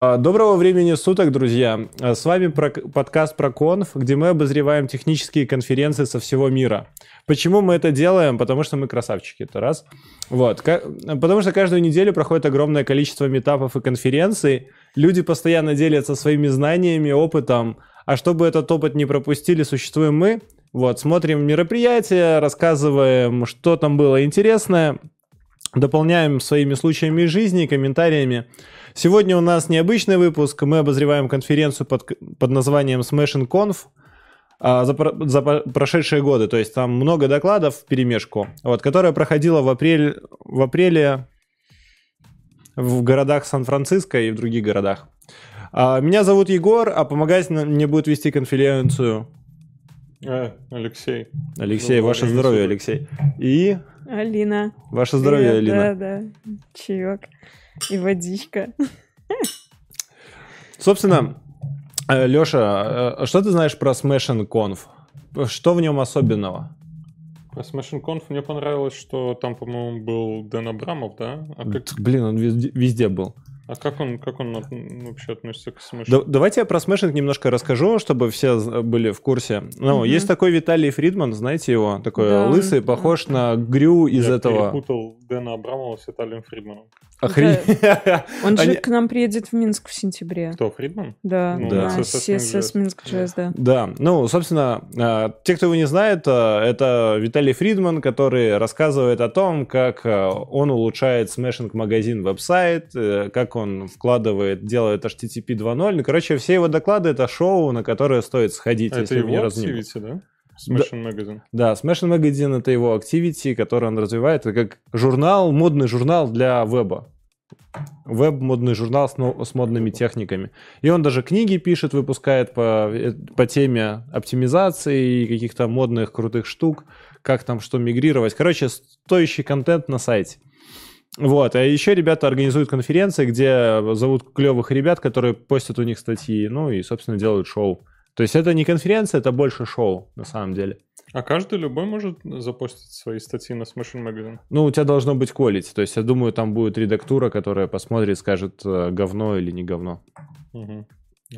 А, доброго времени суток, друзья! А, с вами про, подкаст про конф, где мы обозреваем технические конференции со всего мира. Почему мы это делаем? Потому что мы красавчики, это раз. Вот. Потому что каждую неделю проходит огромное количество метапов и конференций. Люди постоянно делятся своими знаниями, опытом. А чтобы этот опыт не пропустили, существуем мы. Вот, смотрим мероприятия, рассказываем, что там было интересное, дополняем своими случаями жизни, комментариями. Сегодня у нас необычный выпуск. Мы обозреваем конференцию под, под названием Smashing Conf а, за, за прошедшие годы. То есть там много докладов в перемешку, вот, которая проходила в, апрель, в апреле в городах Сан-Франциско и в других городах. А, меня зовут Егор, а помогать мне будет вести конференцию... А, Алексей. Алексей, ваше здоровье, Алексей. И... Алина. Ваше здоровье, Привет, Алина. Да, да. Чаек и водичка. Собственно, э, Леша, э, что ты знаешь про Smash Conf? Что в нем особенного? Про Smash Conf мне понравилось, что там, по-моему, был Дэн Абрамов, да? А как... Блин, он везде, везде был. А как он, как он вообще относится к смешинг? Да, давайте я про смешинг немножко расскажу, чтобы все были в курсе. Ну, угу. есть такой Виталий Фридман, знаете его? Такой да, лысый, похож да. на Грю из я этого... Я перепутал Дэна Абрамова с Виталием Фридманом. Охренеть. Он же к нам приедет в Минск в сентябре. Кто, Фридман? Да, ну, да. на CSS Минск Jazz, да. Да, ну, собственно, а, те, кто его не знает, а, это Виталий Фридман, который рассказывает о том, как а, он улучшает смешинг-магазин веб-сайт, э, как он вкладывает, делает HTTP 2.0. Ну, короче, все его доклады — это шоу, на которое стоит сходить, это если его не Activity, да? Smashing да, Magazine. Да, Smashing Magazine — это его activity, который он развивает. Это как журнал, модный журнал для веба. Веб-модный журнал с, с модными техниками. И он даже книги пишет, выпускает по, э, по теме оптимизации и каких-то модных крутых штук, как там что мигрировать. Короче, стоящий контент на сайте. Вот, а еще ребята организуют конференции, где зовут клевых ребят, которые постят у них статьи, ну и, собственно, делают шоу. То есть это не конференция, это больше шоу, на самом деле. А каждый любой может запостить свои статьи на Smashing Magazine? Ну, у тебя должно быть quality. То есть я думаю, там будет редактура, которая посмотрит, скажет, э, говно или не говно. Угу.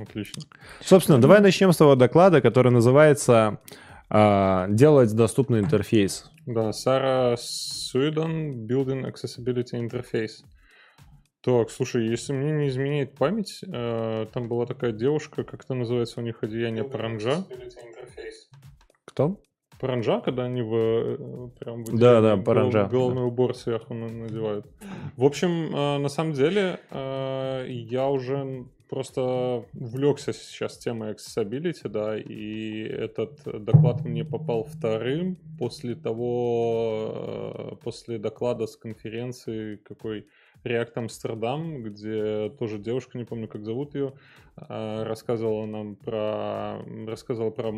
Отлично. Собственно, давай начнем с того доклада, который называется а, «Делать доступный интерфейс». Да, Сара Суидан Building Accessibility Interface. Так, слушай, если мне не изменяет память, э, там была такая девушка, как это называется у них одеяние паранджа. Кто? Паранджа, когда они в, э, прям в да, да, паранджа. головной убор сверху надевают. В общем, э, на самом деле, э, я уже просто увлекся сейчас темой accessibility, да, и этот доклад мне попал вторым после того, после доклада с конференции, какой React Amsterdam, где тоже девушка, не помню, как зовут ее, а, рассказывала нам про, рассказывала про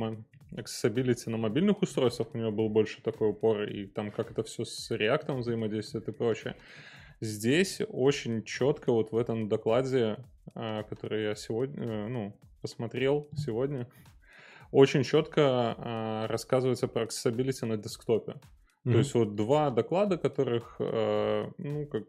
accessibility на мобильных устройствах, у нее был больше такой упор, и там как это все с React взаимодействует и прочее. Здесь очень четко вот в этом докладе, который я сегодня, э, ну, посмотрел сегодня, очень четко а, рассказывается про accessibility на десктопе. Mm-hmm. То есть вот два доклада, которых, э, ну, как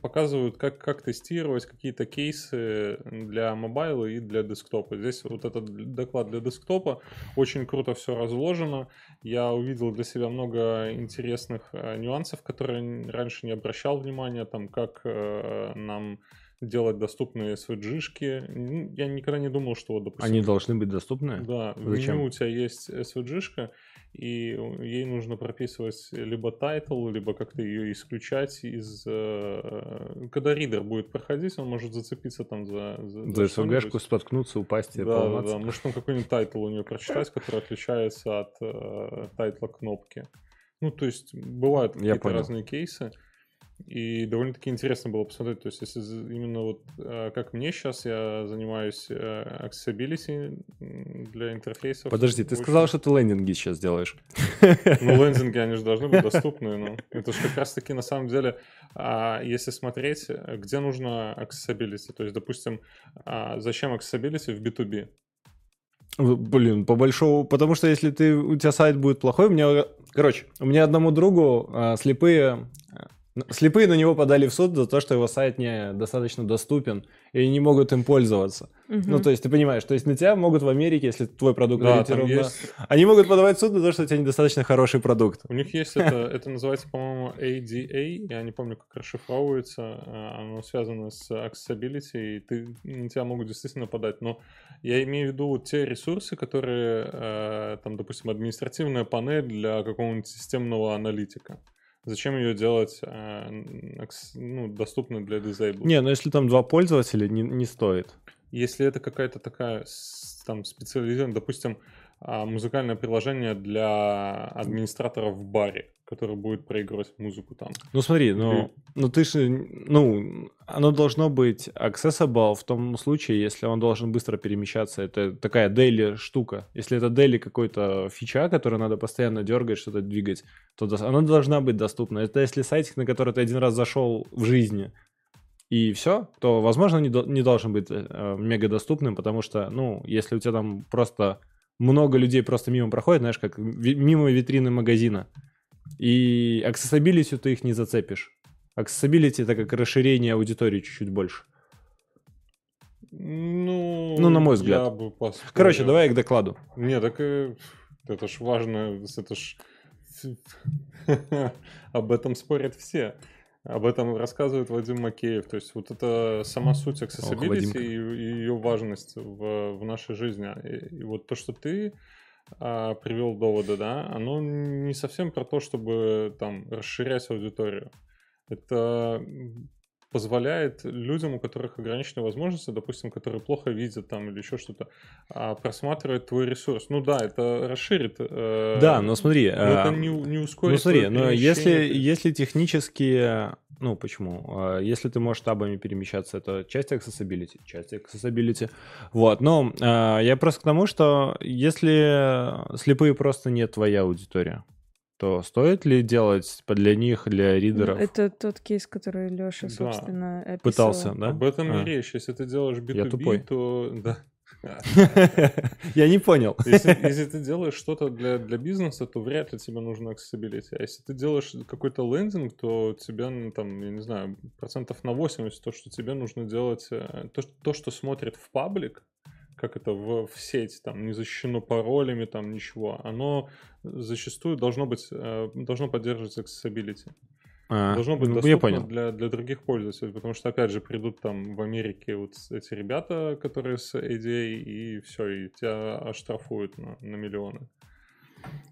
показывают, как, как тестировать какие-то кейсы для mobile а и для десктопа. Здесь вот этот доклад для десктопа очень круто все разложено. Я увидел для себя много интересных э, нюансов, которые раньше не обращал внимания, там как э, нам делать доступные SVG-шки. Я никогда не думал, что вот, допустим... Они должны быть доступны? Да. Зачем? В меню у тебя есть SVG-шка, и ей нужно прописывать либо title, либо как-то ее исключать из... Э, когда ридер будет проходить, он может зацепиться там за... За, за SVG-шку, споткнуться, упасть и да, да, да. Может, там какой-нибудь title у нее прочитать, который отличается от э, title а кнопки. Ну, то есть, бывают какие-то разные кейсы. И довольно-таки интересно было посмотреть, то есть если именно вот э, как мне сейчас, я занимаюсь э, accessibility для интерфейсов. Подожди, ты сказал, что ты лендинги сейчас делаешь. Ну, лендинги, они же должны быть доступны. Ну, это же как раз-таки на самом деле, а, если смотреть, где нужно accessibility, то есть, допустим, а, зачем accessibility в B2B? Блин, по большому... Потому что если ты, у тебя сайт будет плохой, у меня... Короче, у меня одному другу а, слепые Слепые на него подали в суд за то, что его сайт не достаточно доступен, и не могут им пользоваться. Угу. Ну, то есть, ты понимаешь, то есть на тебя могут в Америке, если твой продукт да, ориентирован есть... Они могут подавать в суд за то, что у тебя недостаточно хороший продукт. У них есть это, это называется, по-моему, ADA, я не помню, как расшифровывается, э, оно связано с accessibility, и ты, на тебя могут действительно подать, но я имею в виду те ресурсы, которые, э, там, допустим, административная панель для какого-нибудь системного аналитика. Зачем ее делать э, ну, доступной для disabled? Не, ну если там два пользователя, не, не стоит. Если это какая-то такая там специализированная, допустим, а, музыкальное приложение для администраторов в баре который будет проигрывать музыку там. Ну смотри, ну, ну ты же, ну, оно должно быть accessible в том случае, если он должен быстро перемещаться. Это такая daily штука. Если это daily какой-то фича, который надо постоянно дергать, что-то двигать, то она должна быть доступна. Это если сайтик, на который ты один раз зашел в жизни, и все, то, возможно, не, не должен быть э, мега доступным, потому что, ну, если у тебя там просто много людей просто мимо проходит, знаешь, как мимо витрины магазина, и accessibility ты их не зацепишь. Accessibility это как расширение аудитории чуть-чуть больше. Ну, ну на мой взгляд. Я Короче, давай к докладу. Не, так э, это ж важно, это ж об этом спорят все. Об этом рассказывает Вадим Макеев. То есть вот это сама суть accessibility Ох, и, и ее важность в, в нашей жизни. И, и вот то, что ты а, привел доводы, да, оно не совсем про то, чтобы там расширять аудиторию. Это позволяет людям, у которых ограниченные возможности, допустим, которые плохо видят там или еще что-то, а, просматривать твой ресурс. Ну да, это расширит. Э, да, но смотри. Но это не, не ускорит. Ну смотри, но если, если технически ну, почему? А, если ты можешь табами перемещаться, это часть accessibility, часть accessibility. Вот, но а, я просто к тому, что если слепые просто не твоя аудитория, то стоит ли делать для них, для ну, ридеров? Это тот кейс, который Леша, собственно, да. описывал. Пытался, да? Об этом а. и речь. Если ты делаешь B2B, я тупой. то... Да. Я не понял. Если, если ты делаешь что-то для, для бизнеса, то вряд ли тебе нужно accessibility. А если ты делаешь какой-то лендинг, то тебе, ну, там, я не знаю, процентов на 80 то, что тебе нужно делать, э, то, то что смотрит в паблик, как это в, в сеть, там не защищено паролями, там ничего, оно зачастую должно быть, э, должно поддерживать accessibility. А, Должно быть ну, доступно я понял. Для, для других пользователей, потому что, опять же, придут там в Америке вот эти ребята, которые с ADA, и все, и тебя оштрафуют на, на миллионы.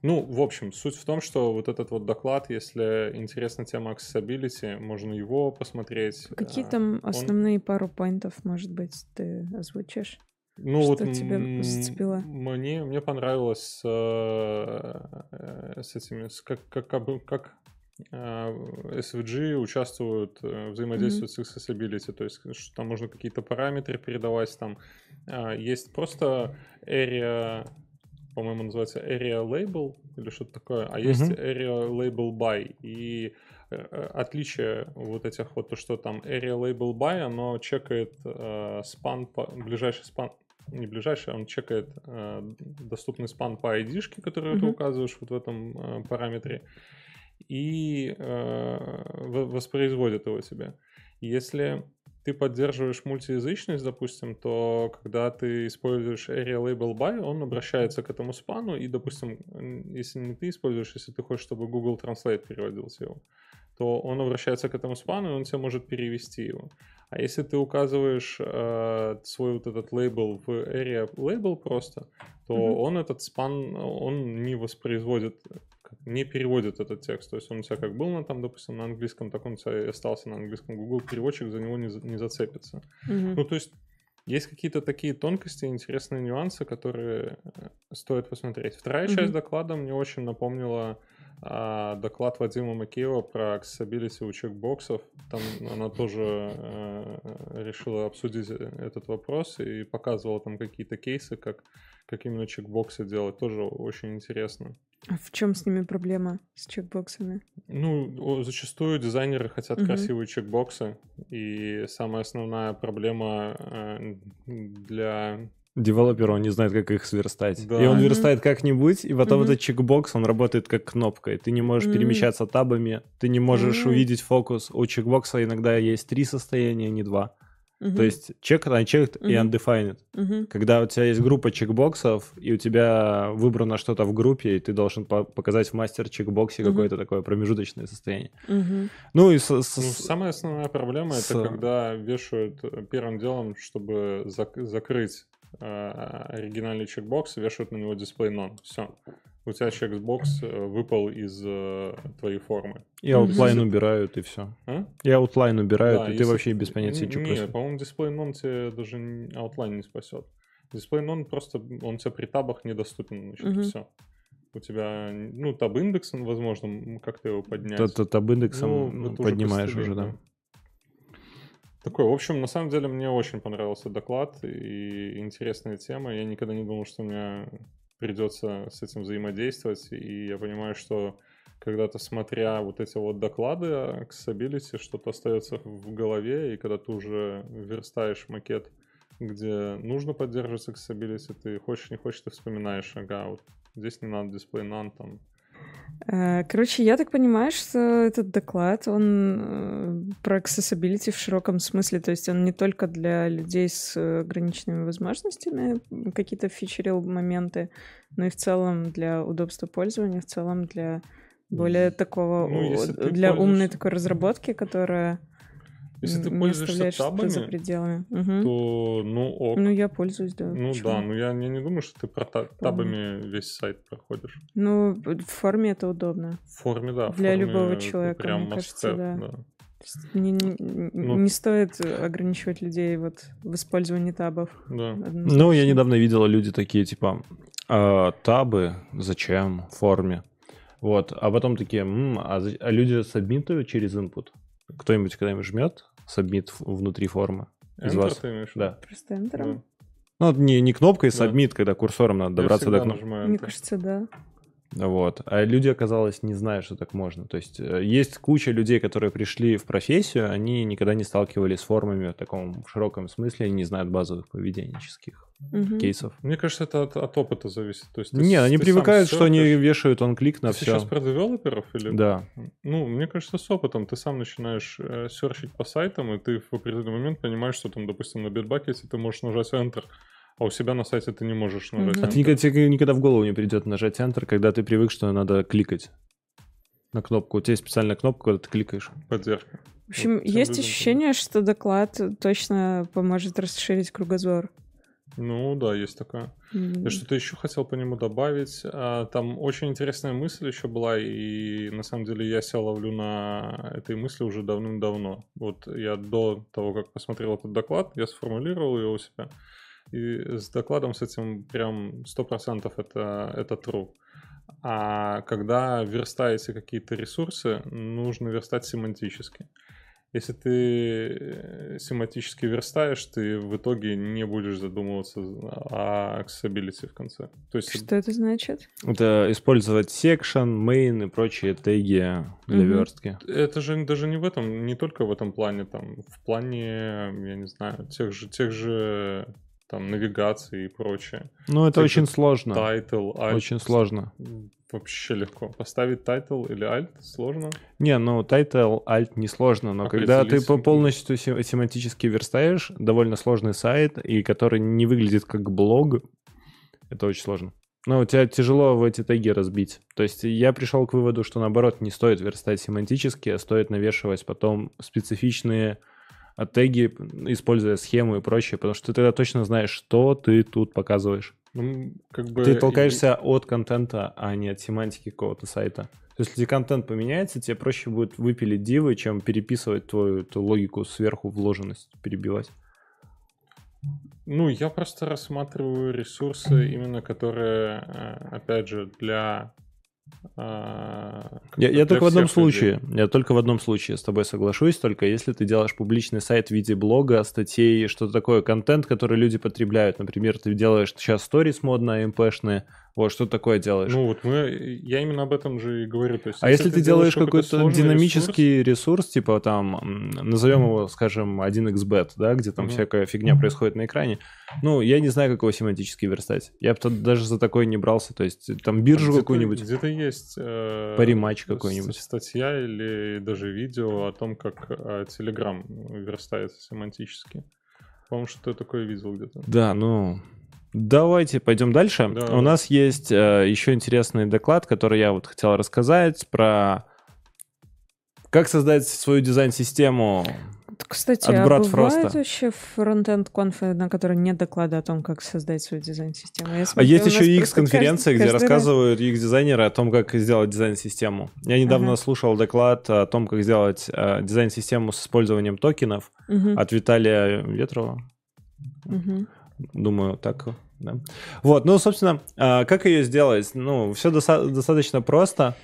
Ну, в общем, суть в том, что вот этот вот доклад, если интересна тема accessibility, можно его посмотреть. Какие а, там основные Он... пару поинтов, может быть, ты озвучишь? Ну что вот тебя зацепило? Мне, мне понравилось с, э, с этими, с, как, как, как а, SVG участвуют, э, взаимодействуют mm-hmm. с accessibility, то есть что там можно какие-то параметры передавать, там а, есть просто area, по-моему, называется area label или что-то такое, а есть mm-hmm. area label by, и э, отличие вот этих вот, то, что там area label by, оно чекает э, спан, по, ближайший спан, не ближайший, он чекает э, доступный спан по ID, который mm-hmm. ты указываешь вот в этом э, параметре, и э, воспроизводит его себе. Если ты поддерживаешь мультиязычность, допустим, то когда ты используешь area label by, он обращается к этому спану, и, допустим, если не ты используешь, если ты хочешь, чтобы Google Translate переводил его, то он обращается к этому спану, и он тебе может перевести его. А если ты указываешь э, свой вот этот лейбл в area label просто, то mm-hmm. он этот спан, он не воспроизводит не переводит этот текст. То есть он у тебя как был на там, допустим, на английском, так он у тебя и остался на английском. Google переводчик за него не, не зацепится. Mm-hmm. Ну, то есть есть какие-то такие тонкости, интересные нюансы, которые э, стоит посмотреть. Вторая mm-hmm. часть доклада мне очень напомнила доклад Вадима Макеева про accessibility у чекбоксов. Там она тоже э, решила обсудить этот вопрос и показывала там какие-то кейсы, как, как именно чекбоксы делать. Тоже очень интересно. А в чем с ними проблема, с чекбоксами? Ну, зачастую дизайнеры хотят угу. красивые чекбоксы, и самая основная проблема э, для девелопер, он не знает, как их сверстать. Да. И он верстает как-нибудь, и потом Мгм. этот чекбокс, он работает как кнопка. И ты не можешь Мгм. перемещаться табами, ты не можешь Мгм. увидеть фокус. У чекбокса иногда есть три состояния, не два. Мгм. То есть checked, unchecked и Мгм. undefined. Мгм. Когда у тебя есть группа чекбоксов, и у тебя выбрано что-то в группе, и ты должен по- показать в мастер чекбоксе Мгм. какое-то такое промежуточное состояние. Мгм. Ну и с- с- Ну, самая основная проблема с- это когда вешают э, первым делом, чтобы зак- закрыть оригинальный чекбокс, вешают на него дисплей none. Все. У тебя чекбокс э, выпал из э, твоей формы. и outline убирают, и все. А? И outline убирают, Да, и ты вообще без понятия, что происходит. по-моему, дисплей none тебе даже н- outline не спасет. Дисплей none просто, он тебе при табах недоступен, значит, Мгм. все. У тебя, ну, таб индекс, возможно, как-то его поднять. Т- т- Таб индексом Ну, поднимаешь по уже, да. Такой, в общем, на самом деле мне очень понравился доклад и интересная тема. Я никогда не думал, что мне придется с этим взаимодействовать. И я понимаю, что когда-то смотря вот эти вот доклады о accessibility, что-то остается в голове, и когда ты уже верстаешь макет, где нужно поддерживать accessibility, ты хочешь, не хочешь, ты вспоминаешь, ага, вот здесь не надо дисплей none, там, Короче, я так понимаю, что этот доклад, он э, про accessibility в широком смысле, то есть он не только для людей с э, ограниченными возможностями какие-то фичерил моменты, но и в целом для удобства пользования, в целом для более такого, Ну, для умной такой разработки, которая Если ты пользуешься что-то за табами, пределами. Мгм. то, ну, ок. Ну, я пользуюсь, да. Ну почему? да, но я, я не думаю, что ты про та- табами весь сайт проходишь. Ну, в форме это удобно. В форме, да. Для форме любого человека, прям мне кажется, have, да. да. Не, не- Ну- не стоит ограничивать людей вот в использовании табов. Да. Ну, я недавно видел люди такие, типа, «А, табы, зачем, в форме. Вот, а потом такие, «М, а, а люди сабмитают через input? Кто-нибудь когда-нибудь жмет submit внутри формы? Из Enter вас? ты имеешь в Да. Просто Enter ом. Да. Ну, не, не кнопкой Да. submit, когда курсором надо Я добраться до кнопки. Мне Enter. кажется, да. Вот. А люди, оказалось, не знают, что так можно. То есть э, есть куча людей, которые пришли в профессию, они никогда не сталкивались с формами в таком широком смысле, они не знают базовых поведенческих Мгм. кейсов. Мне кажется, это от, от опыта зависит. То есть ты Не, они ты привыкают, что они вешают он клик на Ты сейчас все. про девелоперов или... Да. Ну, мне кажется, с опытом ты сам начинаешь э, серчить по сайтам, и ты в определенный момент понимаешь, что там, допустим, на битбакете ты можешь нажать Enter, а у себя на сайте ты не можешь нажать Мгм. А ты никогда, тебе никогда в голову не придет нажать Enter, когда ты привык, что надо кликать на кнопку. У тебя есть специальная кнопка, когда ты кликаешь. Поддержка. В общем, Вот есть ощущение, что доклад точно поможет расширить кругозор. Ну да, есть такое. М, Я что-то еще хотел по нему добавить. А, Там очень интересная мысль еще была, и на самом деле я себя ловлю на этой мысли уже давным-давно. Вот я до того, как посмотрел этот доклад, я сформулировал его у себя. И с докладом с этим прям 100% это, это true. А когда верстаете какие-то ресурсы, нужно верстать семантически. Если ты э, семантически верстаешь, ты в итоге не будешь задумываться о accessibility в конце. То есть Что это значит? Это использовать section, main и прочие теги для Мгм. верстки. это же даже не в этом, не только в этом плане, там, в плане, я не знаю, тех же, тех же там навигации и прочее. Ну, это Тех очень сложно. Title, alt. Очень сложно. Вообще легко. Поставить title или alt сложно. Не, ну, title, alt не сложно, но когда ты сем- полностью се- семантически верстаешь довольно сложный сайт, и который не выглядит как блог, это очень сложно. Ну, у тебя тяжело в эти теги разбить. То есть я пришел к выводу, что наоборот не стоит верстать семантически, а стоит навешивать потом специфичные а, теги, используя схему и прочее, потому что ты тогда точно знаешь, что ты тут показываешь. Ну, как бы... Ты толкаешься от контента, а не от семантики какого-то сайта. То есть, если контент поменяется, тебе проще будет выпилить дивы, чем переписывать твою эту логику сверху вложенность, перебивать. Ну, я просто рассматриваю ресурсы именно которые, э, опять же, для... а, Я, я только в одном людей. случае, я только в одном случае с тобой соглашусь, только если ты делаешь публичный сайт в виде блога, статей, что-то такое, контент, который люди потребляют. Например, ты делаешь сейчас сторис модно, МПшные, Вот, что ты такое делаешь. Ну вот мы, я именно об этом же и говорю. То есть, а если, ты делаешь какой-то, динамический ресурс, типа там, назовем его, скажем, 1xbet, да, где там Мгм. всякая фигня происходит на экране, ну, я не знаю, как его семантически верстать. Я бы даже за такой не брался, то есть там биржу Где-то- какую-нибудь. Где-то есть... э, Париматч какой-нибудь. Статья или даже видео о том, как э, Telegram верстается семантически. По-моему, что я такое видел где-то. Да, ну, давайте пойдем дальше. Да. У нас есть э, еще интересный доклад, который я вот хотел рассказать про как создать свою дизайн-систему. Кстати, От а брат бывает Фроста. вообще фронтенд конфы, на которой нет доклада о том, как создать свою дизайн-систему? Я А есть еще каждый- где каждый раз- рассказывают UX-дизайнеры о том, как сделать дизайн-систему. Я недавно Ага. слушал доклад о том, как сделать э, дизайн-систему с использованием токенов Мгм, от Виталия Ветрова. мгм. Думаю, так, да. Вот, ну, собственно, а, как ее сделать? Ну, все достаточно просто.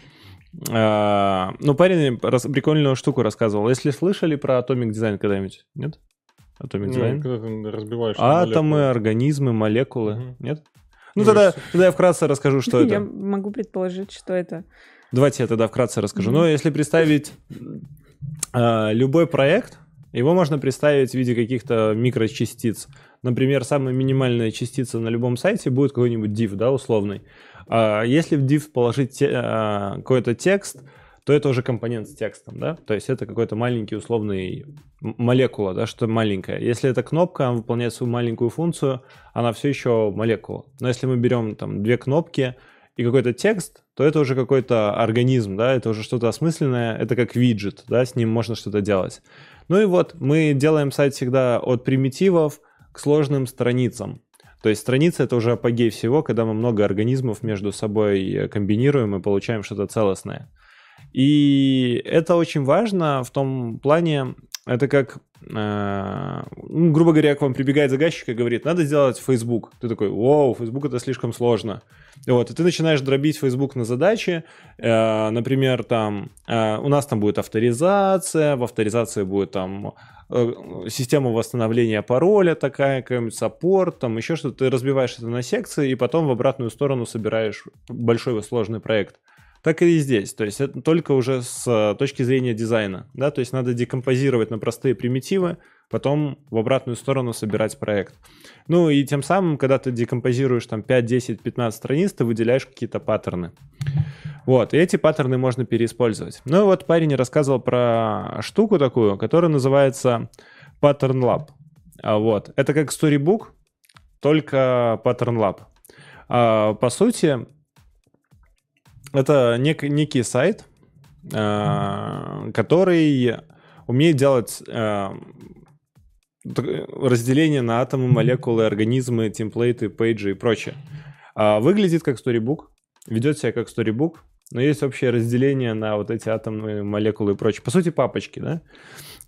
А, Ну, парень прикольную штуку рассказывал. Если слышали про Atomic Design когда-нибудь? Нет? Atomic Ну, Design? когда ты разбиваешь Атомы, молекулы. организмы, молекулы. Мгм. Нет? Ну, Ну, тогда, тогда я вкратце расскажу, что Я это. могу предположить, что это. Давайте я тогда вкратце расскажу. Мгм. Ну, если представить а, любой проект, его можно представить в виде каких-то микрочастиц. Например, самая минимальная частица на любом сайте будет какой-нибудь div, да, условный. А если в div положить те- а, какой-то текст, то это уже компонент с текстом, да? То есть это какой-то маленький условный молекула, да, что маленькое. Если это кнопка, она выполняет свою маленькую функцию, она все еще молекула. Но если мы берем там две кнопки и какой-то текст, то это уже какой-то организм, да, это уже что-то осмысленное, это как виджет, да, с ним можно что-то делать. Ну и вот мы делаем сайт всегда от примитивов к сложным страницам. То есть страница это уже апогей всего, когда мы много организмов между собой комбинируем и получаем что-то целостное. И это очень важно в том плане, это как, э, ну, грубо говоря, к вам прибегает заказчик и говорит, надо сделать Facebook. Ты такой, вау, Facebook это слишком сложно. Вот, и ты начинаешь дробить Facebook на задачи, Э, например, там э, у нас там будет авторизация, в авторизации будет там э, система восстановления пароля такая, какой-нибудь саппорт, там еще что-то. Ты разбиваешь это на секции и потом в обратную сторону собираешь большой сложный проект. Так и здесь. То есть это только уже с э, точки зрения дизайна. Да? То есть надо декомпозировать на простые примитивы, потом в обратную сторону собирать проект. Ну и тем самым, когда ты декомпозируешь там 5, 10, 15 страниц, ты выделяешь какие-то паттерны. Вот, и эти паттерны можно переиспользовать. Ну и вот парень рассказывал про штуку такую, которая называется Pattern Lab. А Вот, это как Storybook, только Pattern Lab. А, по сути, это нек- некий сайт, а, который умеет делать а, разделение на атомы, молекулы, организмы, темплейты, пейджи и прочее. А, Выглядит как Storybook, ведет себя как Storybook, но есть общее разделение на вот эти атомы, молекулы и прочее. По сути, папочки, да?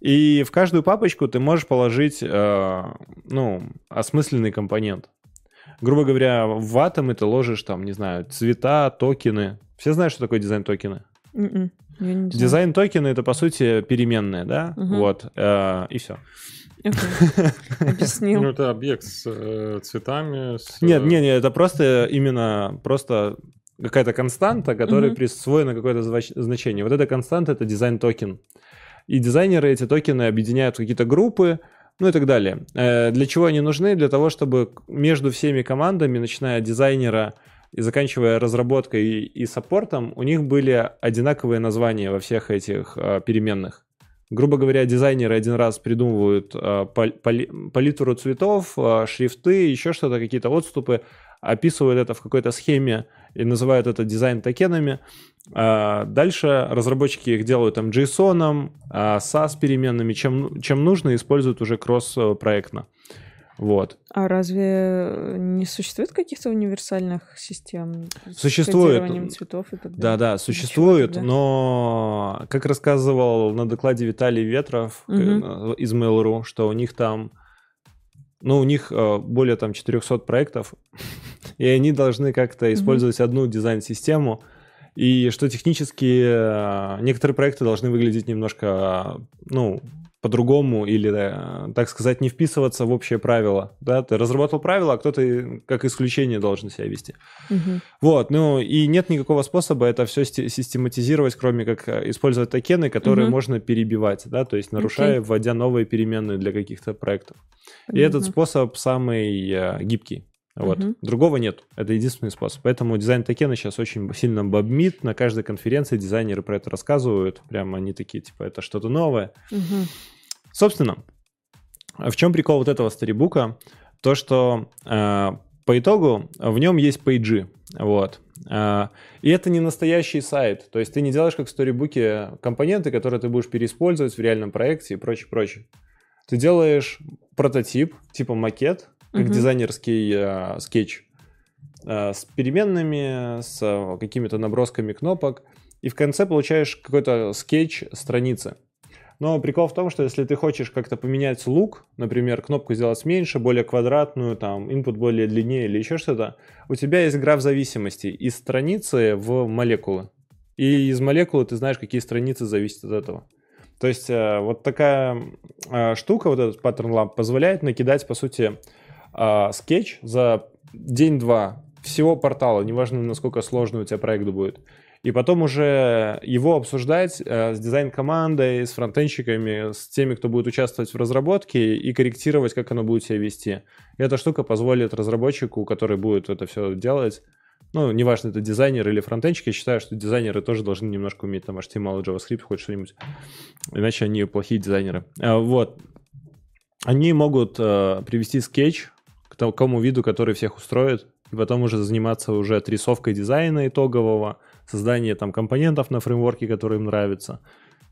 И в каждую папочку ты можешь положить, э, ну, осмысленный компонент. Грубо говоря, в атомы ты ложишь там, не знаю, цвета, токены. Все знают, что такое дизайн токены? Знаю. Дизайн токены это по сути переменные, да? Мгм. Вот. э, и все. Объяснил. Ну, это объект с э, цветами. с, Нет, э, нет, нет, это просто именно просто какая-то константа, которой Мгм. присвоено какое-то значение. Вот эта константа это дизайн токен. И дизайнеры эти токены объединяют в какие-то группы, ну и так далее. Э, Для чего они нужны? Для того, чтобы между всеми командами, начиная от дизайнера и заканчивая разработкой и, и саппортом, у них были одинаковые названия во всех этих э, переменных. Грубо говоря, дизайнеры один раз придумывают э, пали- палитру цветов, э, шрифты, еще что-то, какие-то отступы, описывают это в какой-то схеме и называют это дизайн-токенами. А Дальше разработчики их делают там JSON, а, SAS переменными, чем, чем нужно, используют уже кросс-проектно. Вот. А разве не существует каких-то универсальных систем? Существует. цветов и так далее? Да-да, Для существует, но, как рассказывал на докладе Виталий Ветров э, из Mail.ru, что у них там, ну, у них э, более там 400 проектов, и они должны как-то использовать одну дизайн-систему, и что технически э, некоторые проекты должны выглядеть немножко, ну, по-другому или, э, так сказать, не вписываться в общее правило. Да? Ты разработал правила, а кто-то как исключение должен себя вести. Мгм. Вот, ну и нет никакого способа это все систематизировать, кроме как э, использовать токены, которые Мгм. можно перебивать, да, то есть нарушая, вводя новые переменные для каких-то проектов. И этот Понятно. способ самый э, гибкий. Вот. Мгм. Другого нет. Это единственный способ. Поэтому дизайн токена сейчас очень сильно бомбит. На каждой конференции дизайнеры про это рассказывают. Прям они такие, типа, это что-то новое. Мгм. Собственно, в чем прикол вот этого сторибука? То, что э, по итогу в нем есть пейджи. Вот. А, и это не настоящий сайт. То есть ты не делаешь как в сторибуке компоненты, которые ты будешь переиспользовать в реальном проекте и прочее, прочее. Ты делаешь прототип, типа макет, как Мгм. дизайнерский э, скетч, э, с переменными, с э, какими-то набросками кнопок, и в конце получаешь какой-то скетч страницы. Но прикол в том, что если ты хочешь как-то поменять look, например, кнопку сделать меньше, более квадратную, там, input более длиннее или еще что-то, у тебя есть граф зависимости из страницы в молекулы. И из молекулы ты знаешь, какие страницы зависят от этого. То есть э, вот такая э, штука, вот этот Pattern Lab, позволяет накидать, по сути, э, скетч за день-два всего портала, неважно, насколько сложный у тебя проект будет. И потом уже его обсуждать э, с дизайн-командой, с фронтенщиками, с теми, кто будет участвовать в разработке, и корректировать, как оно будет себя вести. И эта штука позволит разработчику, который будет это все делать, ну, неважно, это дизайнер или фронтенщик, я считаю, что дизайнеры тоже должны немножко уметь там HTML JavaScript, хоть что-нибудь. Иначе они плохие дизайнеры. А, Вот. Они могут э, привести скетч к такому виду, который всех устроит, и потом уже заниматься уже отрисовкой дизайна итогового, создание там компонентов на фреймворке, которые им нравятся,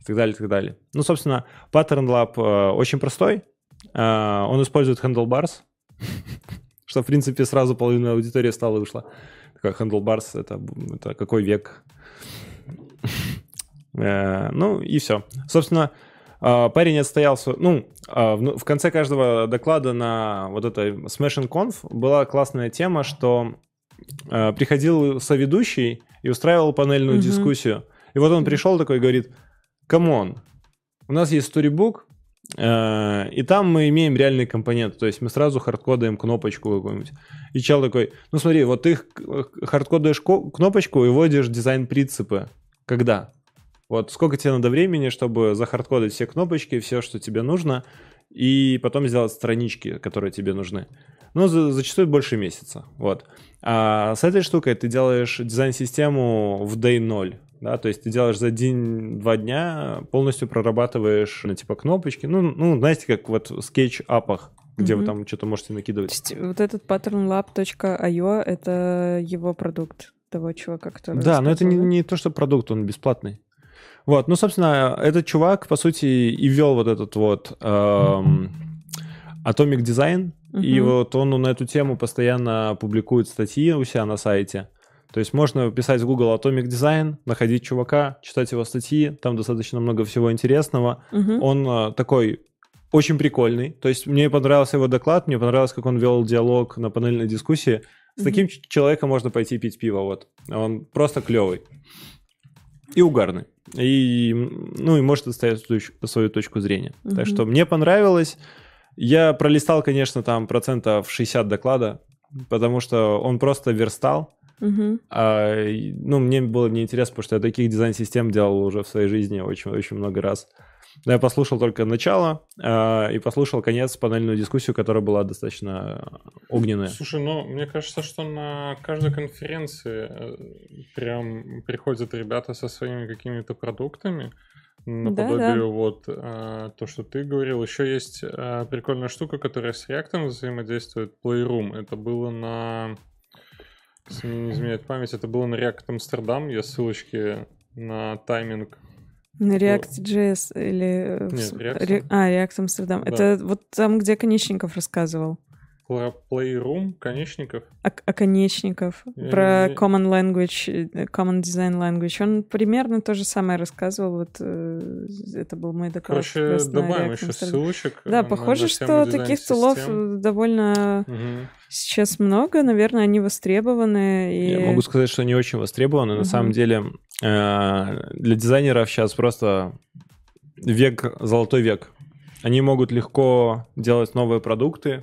и так далее, и так далее. Ну, собственно, Pattern Lab э, очень простой. Э, он использует handlebars, что, в принципе, сразу половина аудитории стала и вышла. Такой handlebars, это, это какой век? Э, Ну, и все. Собственно, э, парень отстрелялся, ну, э, в в конце каждого доклада на вот этой Smashing Conf была классная тема, что приходил соведущий и устраивал панельную Мгм. дискуссию. И вот он пришел такой и говорит, come on, у нас есть storybook, э, и там мы имеем реальные компоненты, то есть мы сразу хардкодаем кнопочку какую-нибудь. И чел такой, ну смотри, вот ты хардкодаешь ко- кнопочку и вводишь дизайн-принципы. Когда? Вот сколько тебе надо времени, чтобы захардкодить все кнопочки, все, что тебе нужно, и потом сделать странички, которые тебе нужны. Ну, за- зачастую больше месяца. Вот. А с этой штукой ты делаешь дизайн-систему в day 0. Да, то есть ты делаешь за день-два дня, полностью прорабатываешь на типа кнопочки. Ну, ну знаете, как вот в скетч-апах, где вы Мгм. там что-то можете То накидывать. есть вот этот patternlab.io — это его продукт того чувака, который... Да, но это не, не то, что продукт, он бесплатный. Вот, ну, собственно, этот чувак, по сути, и вел вот этот вот эм, Atomic Design, и вот он на эту тему постоянно публикует статьи у себя на сайте. То есть можно писать в Google Atomic Design, находить чувака, читать его статьи, там достаточно много всего интересного. Мгм. Он э, такой очень прикольный. То есть мне понравился его доклад, мне понравилось, как он вел диалог на панельной дискуссии. С Мгм. таким человеком можно пойти пить пиво, вот. Он просто клевый. И угарный. И, ну, и может отстоять свою, точку зрения. Мгм. Так что мне понравилось. Я пролистал, конечно, там процентов 60 доклада, потому что он просто верстал. Мгм. А, ну, мне было неинтересно, потому что я таких дизайн-систем делал уже в своей жизни очень-очень много раз. Но я послушал только начало а, и послушал конец, панельную дискуссию, которая была достаточно огненная. Слушай, ну, мне кажется, что на каждой конференции э, прям приходят ребята со своими какими-то продуктами, наподобие Да-да. вот э, то, что ты говорил. Еще есть э, прикольная штука, которая с React взаимодействует, Playroom. Это было на... Если мне не изменяет память, это было на React Амстердам. Я ссылочки на тайминг На React.js или... э, Нет, React. Ре- А, React Амстердам. Да. Это вот там, где Конечников рассказывал. Про Playroom конечников. О, о Конечников. Я Про не- Common Language, э, Common Design Language. Он примерно то же самое рассказывал. Вот э, это был мой доклад. Короче, на добавим React еще ссылочек. э, Да, на- похоже, на что таких тулов э, довольно Мгм. сейчас много. Наверное, они востребованы. И... Я могу сказать, что они очень востребованы. На Мгм. самом деле э, для дизайнеров сейчас просто век, золотой век. Они могут легко делать новые продукты,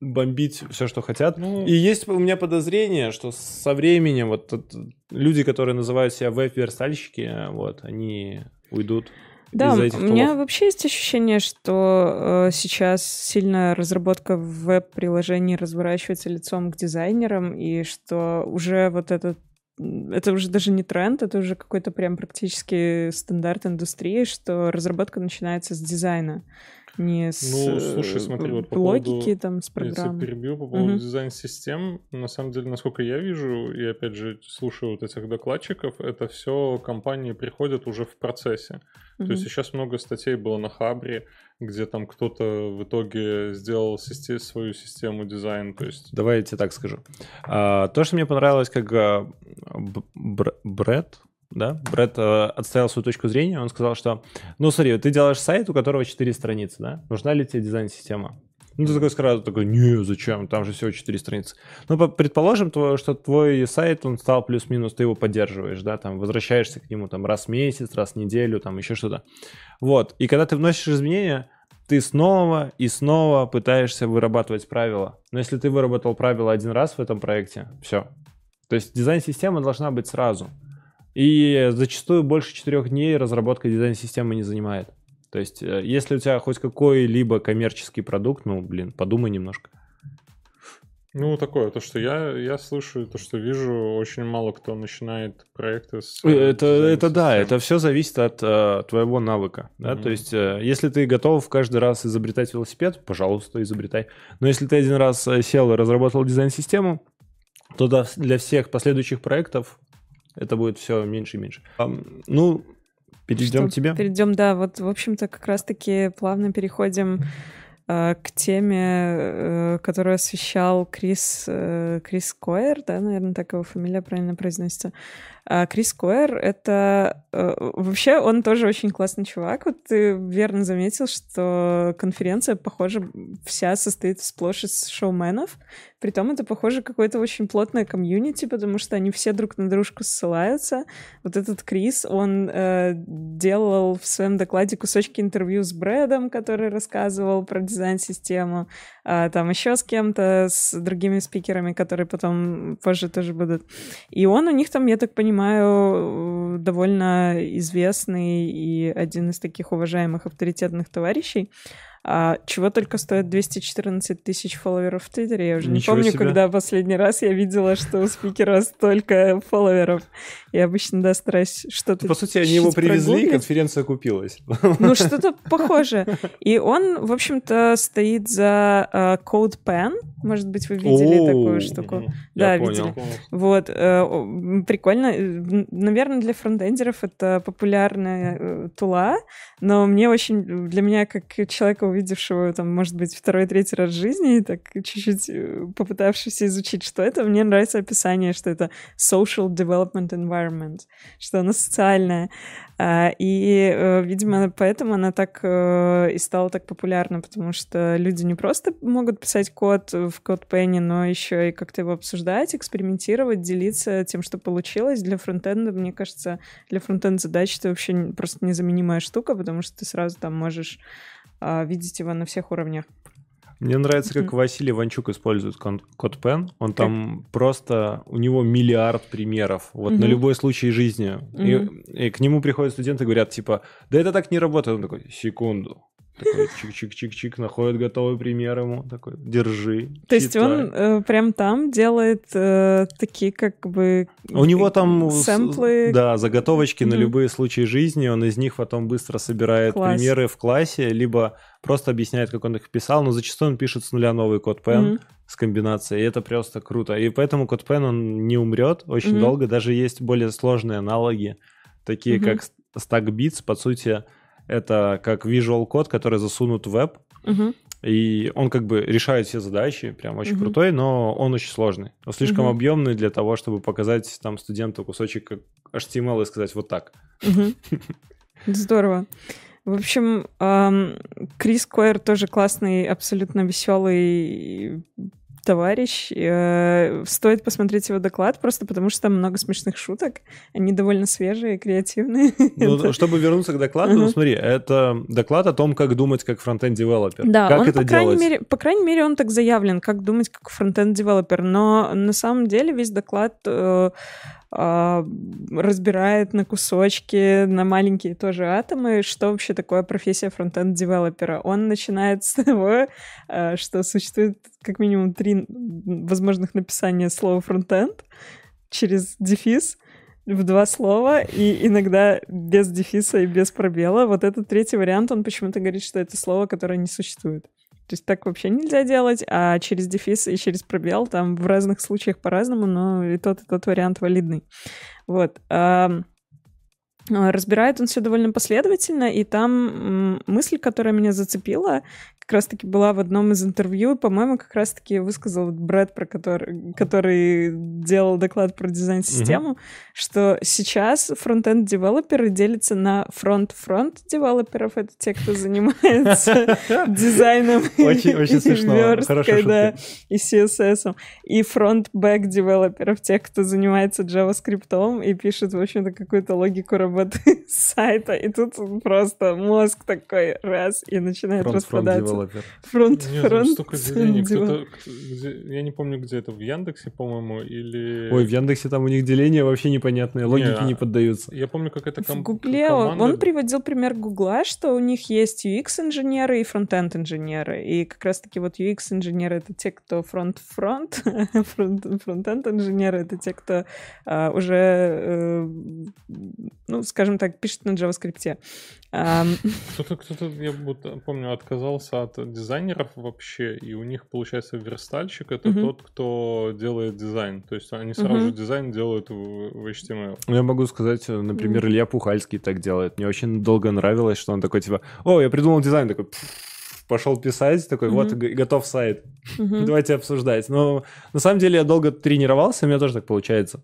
бомбить все, что хотят. Ну, И есть у меня подозрение, что со временем вот люди, которые называют себя веб-верстальщики, вот, они уйдут Да, у меня тулов. вообще есть ощущение, что э, сейчас сильно разработка веб-приложений разворачивается лицом к дизайнерам, и что уже вот этот это уже даже не тренд, это уже какой-то прям практически стандарт индустрии, что разработка начинается с дизайна, не с Ну, слушай, э, смотри, вот по логики поводу- там, с Если программ. перебью по поводу Мгм. дизайн-систем, на самом деле, насколько я вижу, и опять же слушаю вот этих докладчиков, это все компании приходят уже в процессе. То есть сейчас много статей было на Хабре, где там кто-то в итоге сделал систе- свою систему дизайн, то есть Давай я тебе так скажу. А, то, что мне понравилось, как а, Брэд, да, Брэд а, отстоял свою точку зрения, он сказал, что, ну, смотри, ты делаешь сайт, у которого 4 страницы, да, нужна ли тебе дизайн-система? Ну, ты такой сразу такой, не, зачем, там же всего 4 страницы. Ну, по- предположим, что твой сайт, он стал плюс-минус, ты его поддерживаешь, да, там, возвращаешься к нему там раз в месяц, раз в неделю, там, еще что-то. Вот, и когда ты вносишь изменения, ты снова и снова пытаешься вырабатывать правила. Но если ты выработал правила один раз в этом проекте, все. То есть дизайн-система должна быть сразу. И зачастую больше четырех дней разработка дизайн-системы не занимает. То есть, э, если у тебя хоть какой-либо коммерческий продукт, ну, блин, подумай немножко. Ну, такое, то, что я, я слышу, то, что вижу, очень мало кто начинает проекты с... Э, Это, это да, это все зависит от э, твоего навыка. Да? Мгм. То есть, э, если ты готов каждый раз изобретать велосипед, пожалуйста, изобретай. Но если ты один раз э, сел и разработал дизайн-систему, то для всех последующих проектов это будет все меньше и меньше. Ам, ну, перейдем Что, к тебе. Перейдем, да. Вот, в общем-то, как раз-таки плавно переходим э, к теме, э, которую освещал Крис, э, Крис Койер, да, наверное, так его фамилия правильно произносится. А Крис Койер — это... э, вообще, он тоже очень классный чувак. Вот ты верно заметил, что конференция, похоже, вся состоит сплошь из шоуменов. Притом это, похоже, какое-то очень плотное комьюнити, потому что они все друг на дружку ссылаются. Вот этот Крис, он э, делал в своем докладе кусочки интервью с Брэдом, который рассказывал про дизайн-систему, а, там еще с кем-то, с другими спикерами, которые потом позже тоже будут. И он у них там, я так понимаю, э, довольно известный и один из таких уважаемых авторитетных товарищей. А, чего только стоит 214 тысяч фолловеров в Твиттере. Я уже Ничего не помню, себе. когда последний раз я видела, что у спикера столько фолловеров. Я обычно, да, стараюсь что-то По сути, они его привезли, прогуглить. конференция купилась. Ну, что-то похоже. И он, в общем-то, стоит за э, CodePen. Может быть, вы видели О, такую штуку. Да, понял. видели. Вот, э, прикольно. Наверное, для фронтендеров это популярная э, тула, но мне очень, для меня, как человека, увидевшего, там, может быть, второй, третий раз в жизни, и так чуть-чуть э, попытавшийся изучить, что это, мне нравится описание, что это social development environment, что она социальная. И, э, видимо, поэтому она так э, и стала так популярна, потому что люди не просто могут писать код в CodePen, но еще и как-то его обсуждать, экспериментировать, делиться тем, что получилось. Для фронтенда, мне кажется, для фронтенд задач это вообще просто незаменимая штука, потому что ты сразу там можешь видеть его на всех уровнях. Мне нравится, как. Василий Иванчук использует кон- CodePen. Он там просто... У него миллиард примеров. Вот на Мгм. любой случай жизни. Мгм. И, и к нему приходят студенты и говорят, типа, да это так не работает. Он такой, секунду. Такой чик-чик-чик-чик, находит готовый пример ему. Такой, держи, То есть читай». он э, прям там делает э, такие как бы У него там с- сэмплы. да, заготовочки на Мгм. любые случаи жизни, он из них потом быстро собирает Класс. примеры в классе, либо просто объясняет, как он их писал, но зачастую он пишет с нуля новый код pen Мгм. с комбинацией, и это просто круто. И поэтому код pen он не умрет очень Мгм. долго, даже есть более сложные аналоги, такие Мгм. как StackBits, по сути, это как visual код, который засунут в веб, Мгм. и он как бы решает все задачи, прям очень Мгм. крутой, но он очень сложный. Он слишком Мгм. объемный для того, чтобы показать там студенту кусочек HTML и сказать вот так. Мгм. Здорово. В общем, Крис Койер тоже классный, абсолютно веселый товарищ. Э, стоит посмотреть его доклад, просто потому что там много смешных шуток. Они довольно свежие, креативные. Ну, чтобы вернуться к докладу, ну смотри, это доклад о том, как думать как фронтенд-девелопер. Да, как он, это по, крайней делать? мере, по крайней мере, он так заявлен, как думать как фронтенд-девелопер. Но на самом деле весь доклад э, разбирает на кусочки, на маленькие тоже атомы, что вообще такое профессия фронтенд-девелопера. Он начинает с того, а, что существует как минимум три возможных написания слова фронтенд через дефис в два слова, и иногда без дефиса и без пробела. Вот этот третий вариант, он почему-то говорит, что это слово, которое не существует. То есть так вообще нельзя делать, а через дефис и через пробел там в разных случаях по-разному, но и тот, и тот вариант валидный. Вот. Разбирает он все довольно последовательно, и там мысль, которая меня зацепила, как раз-таки была в одном из интервью, по-моему, как раз-таки высказал Брэд, про который, который делал доклад про дизайн-систему, mm-hmm. что сейчас фронтенд-девелоперы делятся на фронт-фронт девелоперов, это те, кто занимается дизайном очень смешно, да, и CSS, и фронт-бэк девелоперов, тех, кто занимается JavaScript и пишет, в общем-то, какую-то логику работы сайта, и тут просто мозг такой раз и начинает распадаться девелопер. Фронт, Нет, фронт. столько делений. Кто-то, где, я не помню, где это, в Яндексе, по-моему, или... Ой, в Яндексе там у них деления вообще непонятные, логики не, не поддаются. Я помню, как это ком- В Гугле команда... он, он приводил пример Гугла, что у них есть UX-инженеры и фронтенд-инженеры. И как раз-таки вот UX-инженеры — это те, кто фронт-фронт, фронтенд-инженеры — это те, кто а, уже, э, ну, скажем так, пишет на JavaScript. Кто-то, кто-то, я помню, отказался от дизайнеров вообще, и у них, получается, верстальщик — это uh-huh. тот, кто делает дизайн. То есть они сразу uh-huh. же дизайн делают в, в HTML. Ну, я могу сказать, например, uh-huh. Илья Пухальский так делает. Мне очень долго нравилось, что он такой, типа, о, я придумал дизайн, такой, пошел писать, такой, вот, готов сайт, uh-huh. давайте обсуждать. Но на самом деле я долго тренировался, у меня тоже так получается.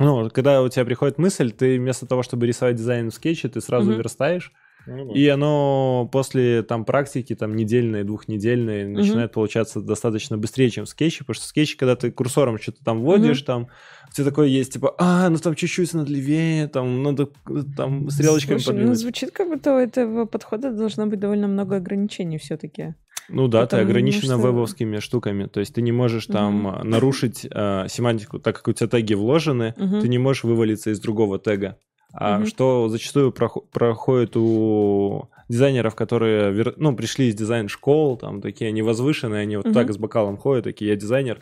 Ну, когда у тебя приходит мысль, ты вместо того, чтобы рисовать дизайн в скетче, ты сразу mm-hmm. верстаешь, ну, И оно после там практики, там недельной, двухнедельной, mm-hmm. начинает получаться достаточно быстрее, чем в скетче, потому что в скетче, когда ты курсором что-то там вводишь, mm-hmm. там все такое есть, типа, а, ну там чуть-чуть надо левее, там надо там стрелочками Слушай, ну, подвинуть. ну звучит как будто у этого подхода должно быть довольно много ограничений все-таки. Ну да, Потому ты ограничена что... вебовскими штуками. То есть ты не можешь там угу. нарушить э, семантику, так как у тебя теги вложены, угу. ты не можешь вывалиться из другого тега. А угу. что зачастую проходит у дизайнеров, которые ну, пришли из дизайн-школ, там такие они возвышенные, они вот угу. так с бокалом ходят, такие, я дизайнер.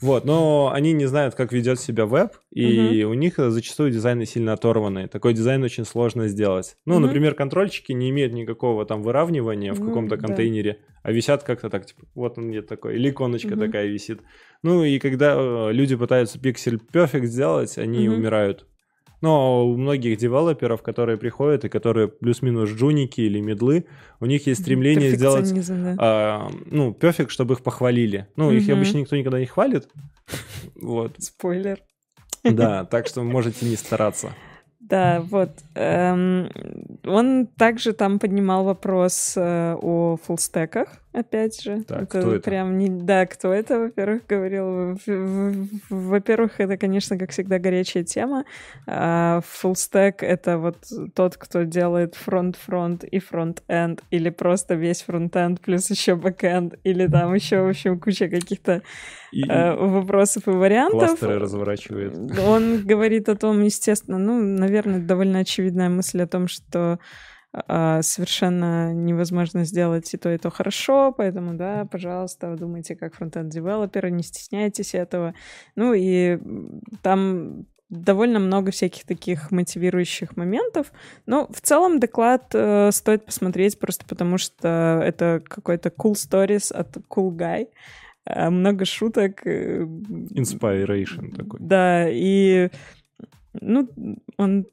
Вот, но они не знают, как ведет себя веб, и угу. у них зачастую дизайны сильно оторваны. Такой дизайн очень сложно сделать. Ну, угу. например, контрольчики не имеют никакого там выравнивания в каком-то контейнере, да. а висят как-то так, типа, вот он где такой, или иконочка угу. такая висит. Ну, и когда э, люди пытаются пиксель perfect сделать, они угу. умирают. Но у многих девелоперов, которые приходят и которые плюс-минус джуники или медлы, у них есть стремление сделать да. а, ну, перфект, чтобы их похвалили. Ну, их обычно никто никогда не хвалит. Вот. Спойлер. Да, так что можете не стараться. Да, вот. Эм, он также там поднимал вопрос э, о фуллстеках опять же. Так, это кто это? прям не... Да, кто это, во-первых, говорил. Во-первых, это, конечно, как всегда, горячая тема. А full stack — это вот тот, кто делает фронт-фронт и фронт-энд, или просто весь фронт-энд плюс еще бэк-энд, или там еще, в общем, куча каких-то и... э, вопросов и вариантов. Кластеры разворачивает. Он говорит о том, естественно, ну, наверное, довольно очевидная мысль о том, что а, совершенно невозможно сделать и то, и то хорошо, поэтому, да, пожалуйста, думайте как фронтенд-девелоперы, не стесняйтесь этого. Ну и там довольно много всяких таких мотивирующих моментов. Но в целом доклад э, стоит посмотреть просто потому, что это какой-то cool stories от cool guy. Э, много шуток. Э, Inspiration такой. Да, и ну, он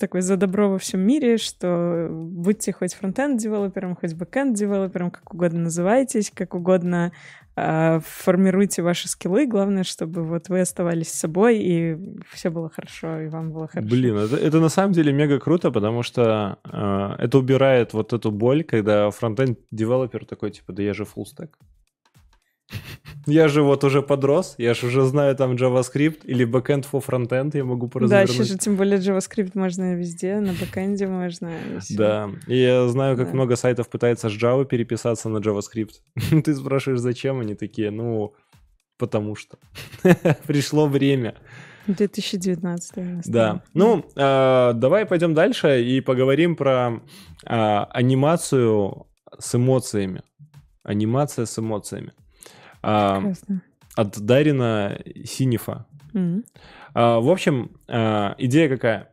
такой за добро во всем мире, что будьте хоть фронтенд-девелопером, хоть бэкенд-девелопером, как угодно называйтесь, как угодно э, формируйте ваши скиллы. Главное, чтобы вот вы оставались собой, и все было хорошо, и вам было хорошо. Блин, это, это на самом деле мега круто, потому что э, это убирает вот эту боль, когда фронтенд-девелопер такой, типа, да я же фуллстек. Я же вот уже подрос, я же уже знаю там JavaScript или backend for frontend, я могу Да, поразвернуть. сейчас же тем более JavaScript можно везде, на бэкэнде можно. всё. Да, и я знаю, как Да. много сайтов пытается с Java переписаться на JavaScript. Ты спрашиваешь, зачем они такие? Ну, потому что. Пришло время. 2019 настал. Да. Ну, а, давай пойдем дальше и поговорим про а, анимацию с эмоциями. Анимация с эмоциями. А, Прекрасно. от Дарина Синифа. А, в общем, а, идея какая?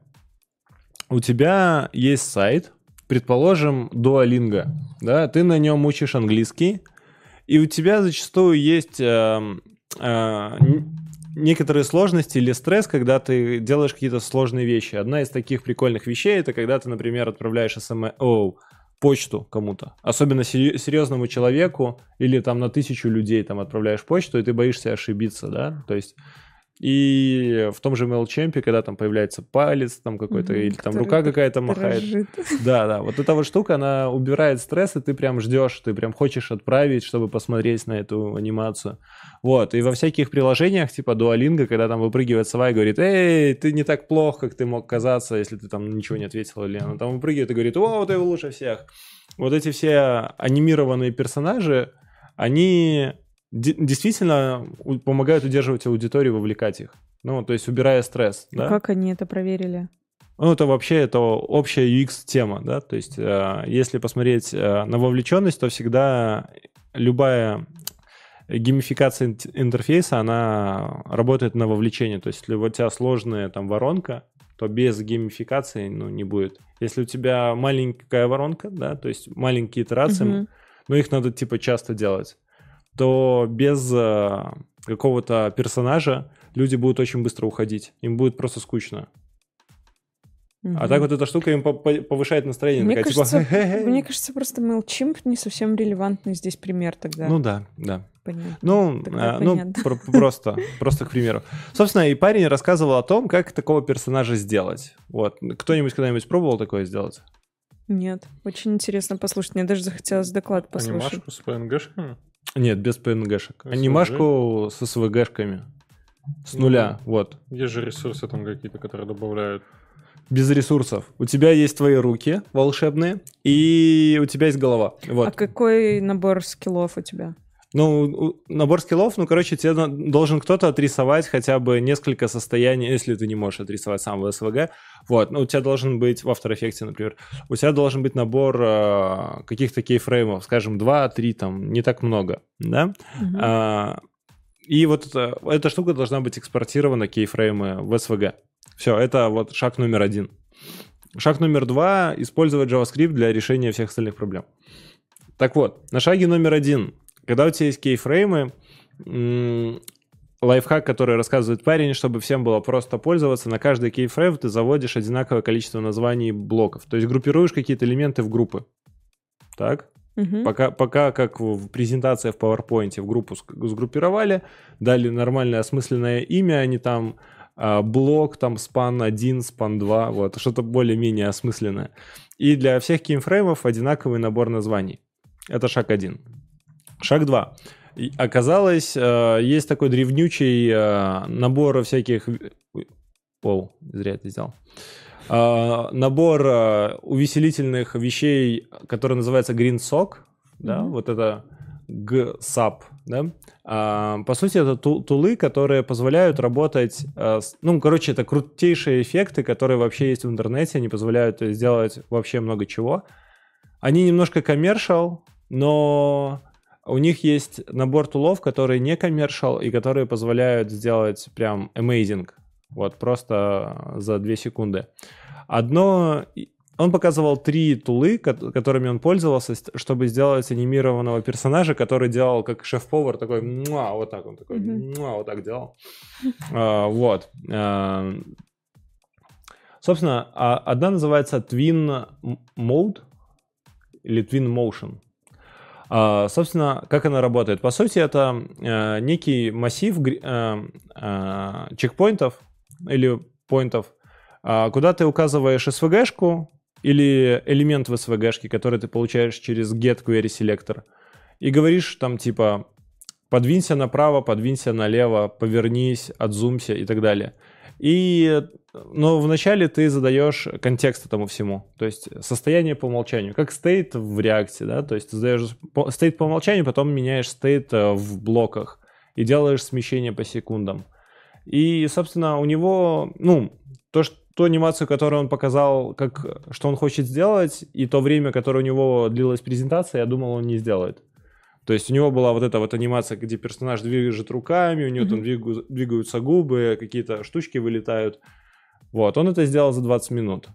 У тебя есть сайт, предположим, Duolingo, да, ты на нем учишь английский, и у тебя зачастую есть а, н- некоторые сложности или стресс, когда ты делаешь какие-то сложные вещи. Одна из таких прикольных вещей это когда ты, например, отправляешь смс, о, почту кому-то, особенно серьезному человеку или там на тысячу людей там отправляешь почту, и ты боишься ошибиться, да, то есть и в том же MailChimp, когда там появляется палец там какой-то, Мгм, или там рука какая-то махает. Дрожит. Да, да, вот эта вот штука, она убирает стресс, и ты прям ждешь, ты прям хочешь отправить, чтобы посмотреть на эту анимацию. Вот, и во всяких приложениях, типа Duolingo, когда там выпрыгивает сова и говорит, эй, ты не так плох, как ты мог казаться, если ты там ничего не ответил, или она там выпрыгивает и говорит, о, ты лучше всех. Вот эти все анимированные персонажи, они действительно помогают удерживать аудиторию, вовлекать их. Ну, то есть убирая стресс, да? Как они это проверили? Ну, это вообще это общая UX-тема, да, то есть э, если посмотреть э, на вовлеченность, то всегда любая геймификация ин- интерфейса, она работает на вовлечение, то есть если у тебя сложная там воронка, то без геймификации, ну, не будет. Если у тебя маленькая воронка, да, то есть маленькие итерации, Мгм. но их надо типа часто делать, то без э, какого-то персонажа люди будут очень быстро уходить, им будет просто скучно. А Мгм. так вот эта штука им по- по- повышает настроение. Мне такая, кажется, типа, мне кажется, просто MailChimp не совсем релевантный здесь пример тогда. Ну да, да. Понятно. Ну, а, ну про- просто, просто к примеру. Собственно, и парень рассказывал о том, как такого персонажа сделать. Вот. Кто-нибудь когда-нибудь пробовал такое сделать? Нет, очень интересно послушать. Мне даже захотелось доклад послушать. Анимашку с PNG-шками? Нет, без PNG-шек. SVG? Анимашку с СВГ-шками. С Ну, нуля, вот. Есть же ресурсы там какие-то, которые добавляют. Без ресурсов. У тебя есть твои руки волшебные, и у тебя есть голова. Вот. А какой набор скиллов у тебя? Ну, набор скиллов, ну, короче, тебе должен кто-то отрисовать хотя бы несколько состояний, если ты не можешь отрисовать сам в СВГ. Вот, ну, у тебя должен быть в After Effects, например, у тебя должен быть набор э, каких-то кейфреймов, скажем, 2-3, там, не так много, да? Мгм. А, и вот это- эта штука должна быть экспортирована, кейфреймы, в СВГ. Все, это вот шаг номер один. Шаг номер два — использовать JavaScript для решения всех остальных проблем. Так вот, на шаге номер один, когда у тебя есть кейфреймы, лайфхак, который рассказывает парень, чтобы всем было просто пользоваться, на каждый кейфрейм ты заводишь одинаковое количество названий блоков. То есть группируешь какие-то элементы в группы. Так? Мгм. Пока, пока как в презентации в PowerPoint в группу сгруппировали, дали нормальное осмысленное имя, они там а, блок, там span 1, span 2, вот, что-то более-менее осмысленное. И для всех кеймфреймов одинаковый набор названий. Это шаг один. Шаг два. И Оказалось, э, есть такой древнючий э, набор всяких... Пол, зря это сделал. А, набор увеселительных вещей, который называется Green Sock, да, Мгм. вот это GSAP, да. А, по сути, это ту- тулы, которые позволяют работать, а, с- ну, короче, это крутейшие эффекты, которые вообще есть в интернете, они позволяют сделать вообще много чего. Они немножко коммершал, но у них есть набор тулов, которые не коммершал и которые позволяют сделать прям amazing. Вот, просто за 2 секунды. Одно... Он показывал три тулы, ко- которыми он пользовался, чтобы сделать анимированного персонажа, который делал как шеф-повар, такой, «Муа», вот так он такой. «Муа», вот так делал. А, Вот. А, Собственно, одна называется Twin Mode или Twin Motion. А, Собственно, как она работает? По сути, это э, некий массив э, э, чекпоинтов или поинтов, а, куда ты указываешь SVG-шку или элемент в SVG-шке, который ты получаешь через get query selector, и говоришь там типа подвинься направо, подвинься налево, повернись, отзумся и так далее. И, но вначале ты задаешь контекст этому всему, то есть состояние по умолчанию, как стейт в реакции, да, то есть ты задаешь стейт по умолчанию, потом меняешь стейт э, в блоках и делаешь смещение по секундам. И, собственно, у него, ну, то, что ту анимацию, которую он показал, как, что он хочет сделать, и то время, которое у него длилась презентация, я думал, он не сделает. То есть у него была вот эта вот анимация, где персонаж движет руками, у него mm-hmm. там двигаются, двигаются губы, какие-то штучки вылетают. Вот, он это сделал за 20 минут.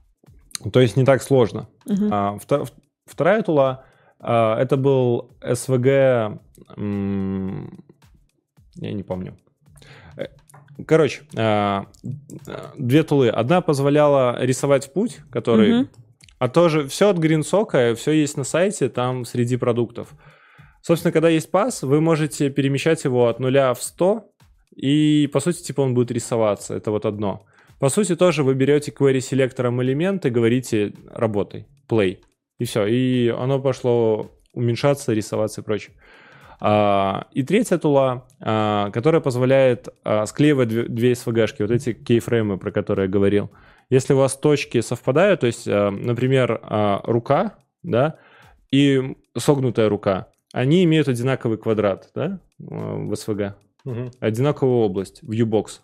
То есть не так сложно. Mm-hmm. А, втор- вторая тула, а, это был SVG, м- я не помню. Э, короче, а, две тулы. Одна позволяла рисовать путь, который... Mm-hmm. А тоже все от GreenSock, все есть на сайте, там среди продуктов. Собственно, когда есть пас, вы можете перемещать его от нуля в 100, и, по сути, типа он будет рисоваться. Это вот одно. По сути, тоже вы берете query селектором элемент и говорите «работай», «play», и все. И оно пошло уменьшаться, рисоваться и прочее. А, и третья тула, а, которая позволяет а, склеивать две, SVG-шки, вот эти кейфреймы, про которые я говорил. Если у вас точки совпадают, то есть, например, рука, да, и согнутая рука, они имеют одинаковый квадрат, да, в SVG, угу. одинаковую область, в U-Box,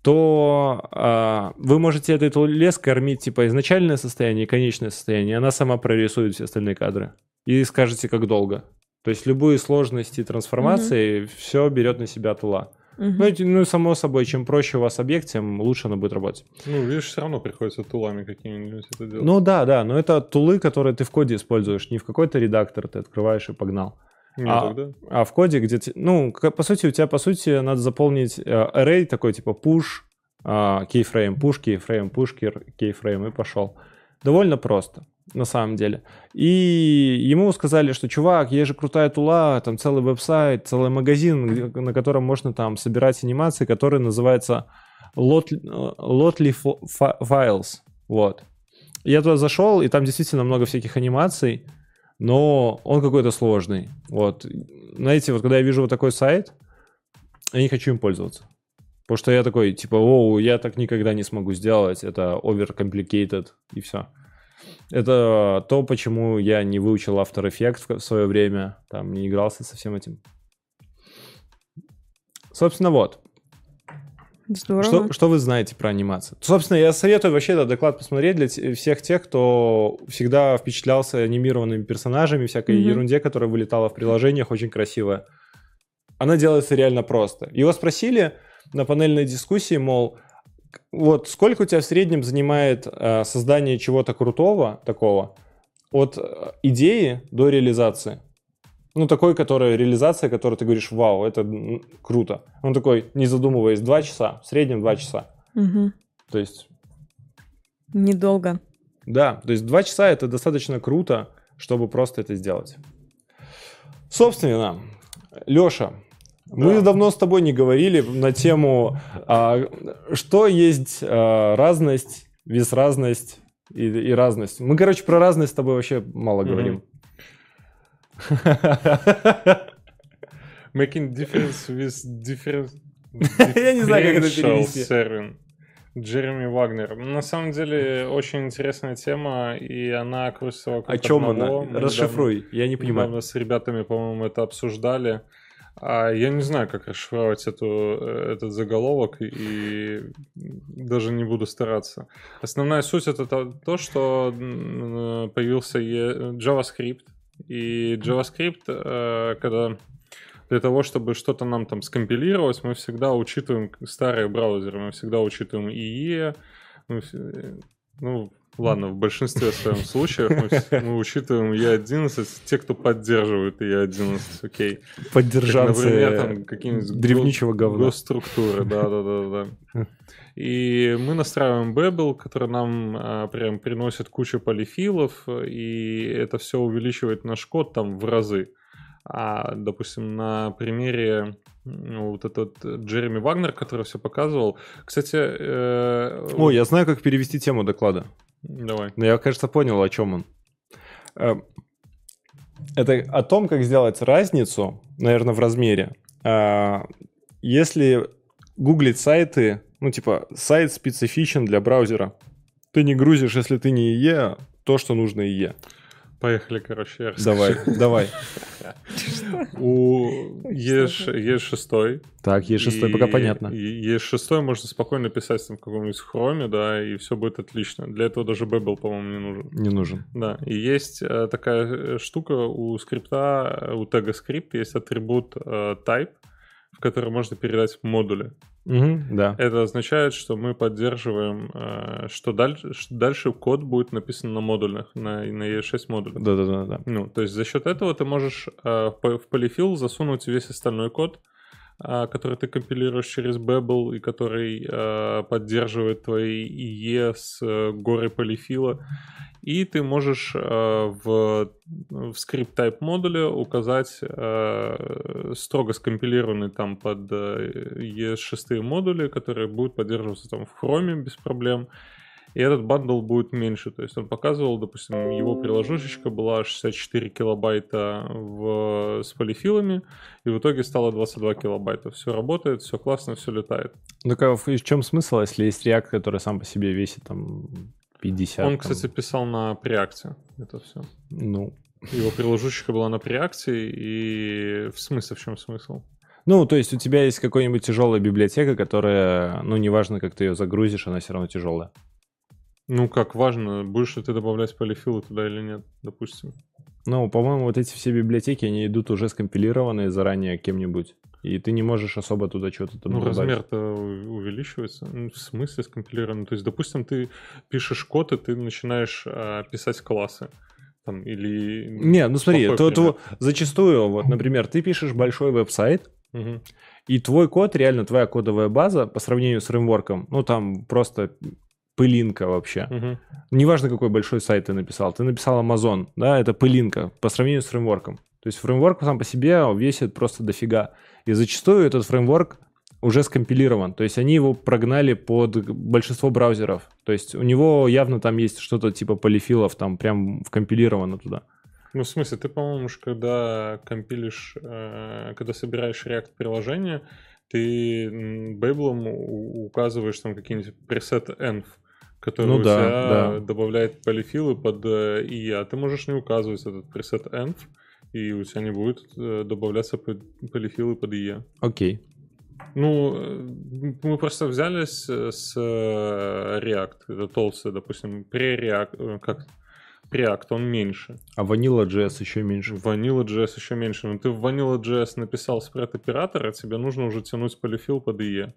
то а, вы можете этой туле скормить типа изначальное состояние и конечное состояние, и она сама прорисует все остальные кадры. И скажете, как долго. То есть любые сложности трансформации угу. все берет на себя тула. Угу. Ну, ну, само собой, чем проще у вас объект, тем лучше она будет работать. Ну, видишь, все равно приходится тулами какими-нибудь это делать. Ну да, да, но это тулы, которые ты в коде используешь, не в какой-то редактор ты открываешь и погнал. Не а, тогда. а в коде, где ты, ну, по сути, у тебя, по сути, надо заполнить э, array такой, типа push, uh, keyframe, push, keyframe, push, keyframe, и пошел. Довольно просто на самом деле. И ему сказали, что, чувак, есть же крутая тула, там целый веб-сайт, целый магазин, на котором можно там собирать анимации, который называется Lotly Files. Вот. Я туда зашел, и там действительно много всяких анимаций, но он какой-то сложный. Вот. Знаете, вот когда я вижу вот такой сайт, я не хочу им пользоваться. Потому что я такой, типа, о, я так никогда не смогу сделать, это overcomplicated, и все. Это то, почему я не выучил After Effects в свое время, там не игрался со всем этим. Собственно, вот. Здорово. Что, что вы знаете про анимацию? Собственно, я советую вообще этот доклад посмотреть для всех тех, кто всегда впечатлялся анимированными персонажами, всякой mm-hmm. ерунде, которая вылетала в приложениях, очень красивая. Она делается реально просто. Его спросили на панельной дискуссии, мол, вот сколько у тебя в среднем занимает э, создание чего-то крутого такого от э, идеи до реализации? Ну, такой, которая реализация, которую ты говоришь, вау, это круто. Он такой, не задумываясь, два часа, в среднем два часа. Угу. То есть... Недолго. Да, то есть два часа это достаточно круто, чтобы просто это сделать. Собственно, Леша, мы да. давно с тобой не говорили на тему, а, что есть а, разность, безразность и, и разность. Мы, короче, про разность с тобой вообще мало mm-hmm. говорим. Making difference with difference. Я не знаю, как это перевести. Джереми Вагнер. На самом деле, очень интересная тема, и она крутится вокруг О чем одного. она? Расшифруй, недавно, я не понимаю. Мы с ребятами, по-моему, это обсуждали. А я не знаю, как расшифровать эту, э, этот заголовок и даже не буду стараться. Основная суть это то, то что появился JavaScript. И JavaScript, э, когда для того, чтобы что-то нам там скомпилировать, мы всегда учитываем старые браузеры, мы всегда учитываем IE, мы, ну, Ладно, в большинстве своем случаев мы, мы учитываем E11, те, кто поддерживают E11, окей. Поддержанцы как, например, там какие-нибудь древничего говна. Госструктуры, да-да-да. И мы настраиваем Babel, который нам а, прям приносит кучу полифилов, и это все увеличивает наш код там в разы. А, допустим, на примере ну, вот этот Джереми Вагнер, который все показывал. Кстати... Э... О, я знаю, как перевести тему доклада. Давай. Но я, кажется, понял, о чем он. Э, это о том, как сделать разницу наверное, в размере. А, если гуглить сайты, ну, типа, сайт специфичен для браузера, ты не грузишь, если ты не IE, то, что нужно IE. Поехали, короче, я Давай, давай. У E6 Так, E6 пока понятно. E6 можно спокойно писать там в каком-нибудь хроме, да, и все будет отлично. Для этого даже Babel, по-моему, не нужен. Не нужен. Да, и есть э, такая э, штука у скрипта, у тега скрипт есть атрибут э, type, в который можно передать модули. Угу, да. Это означает, что мы поддерживаем, э, что дальше, дальше код будет написан на модульных, на, на E6 модулях. Да-да-да. да. Ну, то есть за счет этого ты можешь э, в полифил засунуть весь остальной код, который ты компилируешь через Babel и который поддерживает твои IE с горой полифила и ты можешь э, в, в script type module указать э, строго скомпилированный там под э, ES6 модули, которые будут поддерживаться там в Chrome без проблем. И этот бандл будет меньше. То есть он показывал, допустим, его приложушечка была 64 килобайта в, с полифилами, и в итоге стало 22 килобайта. Все работает, все классно, все летает. Ну, в чем смысл, если есть React, который сам по себе весит там 50. Он, там. кстати, писал на преакте это все. Ну. Его приложушечка была на преакте, и в смысле, в чем смысл? Ну, то есть у тебя есть какая-нибудь тяжелая библиотека, которая, ну, неважно, как ты ее загрузишь, она все равно тяжелая. Ну, как важно, будешь ли ты добавлять полифилы туда или нет, допустим. Ну, по-моему, вот эти все библиотеки, они идут уже скомпилированные заранее кем-нибудь. И ты не можешь особо туда что-то там Ну, размер-то увеличивается. Ну, в смысле скомпилирован? То есть, допустим, ты пишешь код, и ты начинаешь а, писать классы. Там, или... Не, ну смотри, то, то, зачастую, вот, например, ты пишешь большой веб-сайт, угу. и твой код, реально твоя кодовая база по сравнению с фреймворком, ну там просто пылинка вообще. Угу. Неважно, какой большой сайт ты написал. Ты написал Amazon, да, это пылинка по сравнению с фреймворком. То есть фреймворк сам по себе весит просто дофига. И зачастую этот фреймворк уже скомпилирован. То есть они его прогнали под большинство браузеров. То есть у него явно там есть что-то типа полифилов, там прям вкомпилировано туда. Ну, в смысле, ты, по-моему, когда компилишь, э, когда собираешь React приложение, ты бейблом указываешь там какие-нибудь пресет env, который ну, у да, тебя да. добавляет полифилы под э, и а ты можешь не указывать этот пресет env, и у тебя не будет э, добавляться полифилы под IE. Окей. Ну, э, мы просто взялись с React, это толстый, допустим, pre-React, как React, он меньше. А Vanilla.js еще меньше. Vanilla.js еще меньше. Но ты в Vanilla.js написал спред оператора, тебе нужно уже тянуть полифил под IE.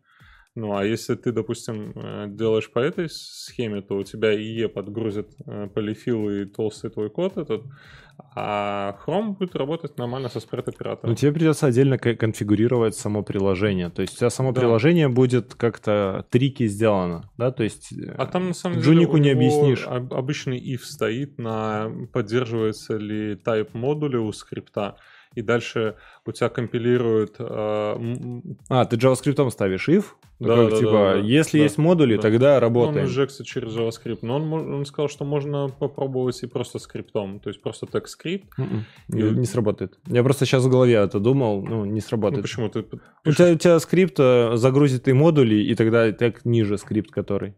Ну, а если ты, допустим, делаешь по этой схеме, то у тебя IE подгрузит полифил и толстый твой код этот, а Chrome будет работать нормально со спред-оператором. Ну, тебе придется отдельно конфигурировать само приложение. То есть у тебя само да. приложение будет как-то трики сделано, да? То есть а там, на самом Джунику деле, не объяснишь. Обычный if стоит на поддерживается ли type модуля у скрипта и дальше у тебя компилирует... Э, а, ты JavaScript ставишь if? Да, такой, да, типа, да, да, если да, есть модули, да. тогда работаем. Он инжекция через JavaScript, но он, он сказал, что можно попробовать и просто скриптом, то есть просто текст скрипт. М-м, не, и... не сработает. Я просто сейчас в голове это думал, ну, не сработает. Ну, почему? Ты пишешь... у, тебя, у тебя скрипт э, загрузит и модули, и тогда так ниже скрипт, который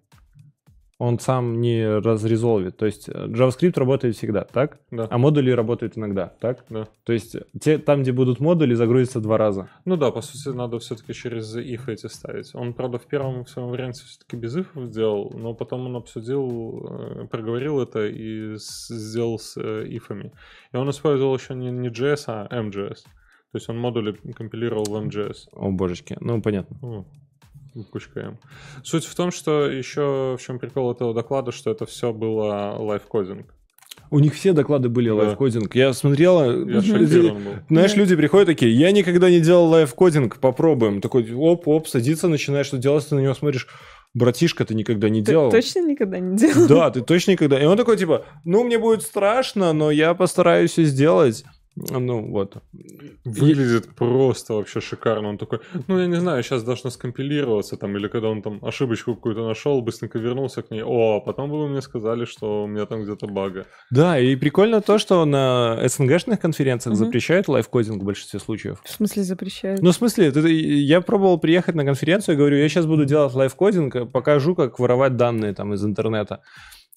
он сам не разрезолвит. То есть э, JavaScript работает всегда, так? Да. А модули работают иногда, так? Да. То есть те, там, где будут модули, загрузятся два раза. Ну да, по сути, надо все-таки через if эти ставить. Он, правда, в первом своем варианте все-таки без if сделал, но потом он обсудил, э, проговорил это и сделал с э, ифами. И он использовал еще не, не JS, а MJS. То есть он модули компилировал в MJS. О, божечки. Ну, понятно. О кучка М. Суть в том, что еще в чем прикол этого доклада, что это все было лайфкодинг. У них все доклады были да. лайфкодинг. Я смотрел, я люди, знаешь, люди приходят такие, я никогда не делал лайфкодинг, попробуем. Такой, оп-оп, садится, начинаешь что делать, ты на него смотришь, братишка, ты никогда не ты делал. точно никогда не делал? Да, ты точно никогда. И он такой, типа, ну, мне будет страшно, но я постараюсь все сделать. Ну, вот. Выглядит просто вообще шикарно. Он такой, ну, я не знаю, сейчас должно скомпилироваться там, или когда он там ошибочку какую-то нашел, быстренько вернулся к ней. О, а потом бы вы мне сказали, что у меня там где-то бага. Да, и прикольно то, что на СНГшных конференциях Мгм. запрещают лайфкодинг в большинстве случаев. В смысле запрещают? Ну, в смысле, ты- я пробовал приехать на конференцию и говорю, я сейчас буду делать лайфкодинг, покажу, как воровать данные там из интернета.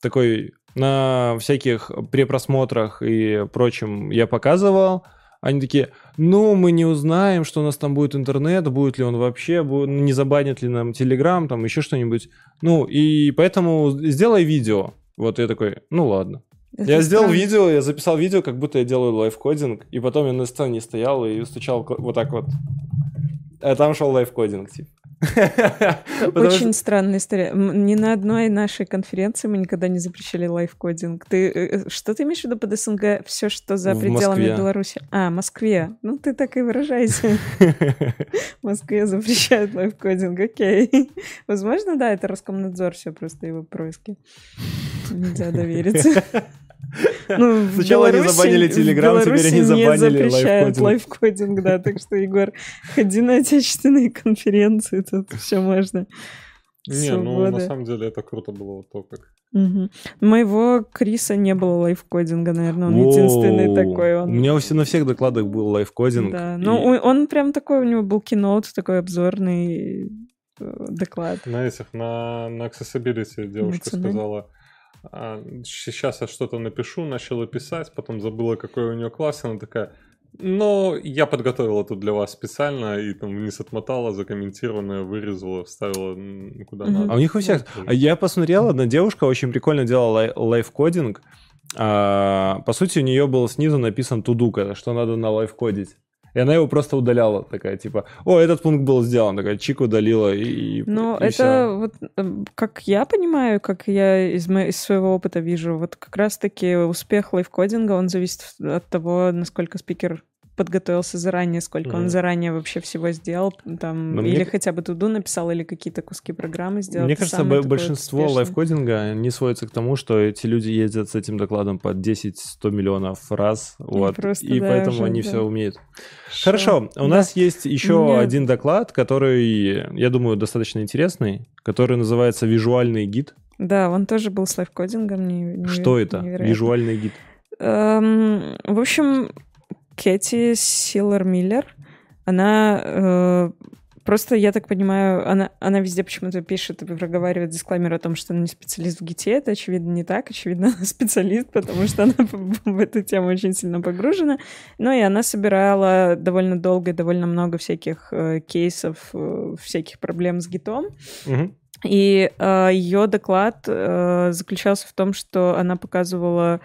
Такой на всяких препросмотрах и прочем я показывал. Они такие, ну, мы не узнаем, что у нас там будет интернет, будет ли он вообще, бу- не забанит ли нам Телеграм, там еще что-нибудь. Ну, и поэтому сделай видео. Вот я такой, ну ладно. Это я сделал странно. видео, я записал видео, как будто я делаю лайфкодинг, и потом я на сцене стоял и стучал вот так вот. А там шел лайфкодинг, типа. Очень странная история. Ни на одной нашей конференции мы никогда не запрещали лайфкодинг. Ты э, э, что ты имеешь в виду под СНГ? Все, что за пределами. Беларуси? А, Москве. Ну ты так и выражайся. В Москве запрещают лайфкодинг, окей. Возможно, да, это Роскомнадзор, все просто его происки. Нельзя довериться. Ну, Сначала они Беларуси- забанили в Telegram, теперь они не забанили запрещают лайфкодинг. лайфкодинг, да, так что, Егор, ходи на отечественные конференции, тут все можно. Не, ну, на Свобода. самом деле это круто было вот то, как... Мгм. Моего Криса не было лайфкодинга, наверное, он единственный Воу. такой. У Он... меня у всех- на всех докладах был лайфкодинг. Да, и- ну он- прям такой, у него был киноут, такой обзорный э, доклад. На этих, на, на accessibility девушка сказала, «А, сейчас я что-то напишу, начала писать, потом забыла, какой у нее класс, она такая, но я подготовила тут для вас специально, и там вниз отмотала, закомментированное, вырезала, вставила куда Мгм. надо. А у них у всех... Ну, А Я посмотрел, одна девушка очень прикольно делала лай- лайфкодинг. А, по сути, у нее был снизу написан тудука, что надо на лайфкодить. И она его просто удаляла, такая, типа, о, этот пункт был сделан, такая, чик удалила, и, Ну, это всё. вот, эм, как я понимаю, как я из, мо- из своего опыта вижу, вот как раз-таки успех лайфкодинга, он зависит от того, насколько спикер подготовился заранее, сколько он Мгм. заранее вообще всего сделал, там, Но или мне- хотя бы туду написал, или какие-то куски программы сделал. Мне кажется, большинство лайфкодинга не сводится к тому, что эти люди ездят с этим докладом по 10-100 миллионов раз, вот, просто, и да, поэтому уже, они да. все умеют. Хорошо, у Да. нас есть еще меня- один доклад, который, я думаю, достаточно интересный, который называется «Визуальный гид». Да, он тоже был с лайфкодингом. не- не- Что это? невероятно. Визуальный гид. Эм, в общем, Кэти Силлер Миллер, она э, просто, я так понимаю, она, она везде почему-то пишет и проговаривает дисклаймер о том, что она не специалист в ГИТе. Это, очевидно, не так. Очевидно, она специалист, потому что она в эту тему очень сильно погружена. Ну и она собирала довольно долго и довольно много всяких э, кейсов, э, всяких проблем с гитом. И ее доклад э, заключался в том, что она показывала,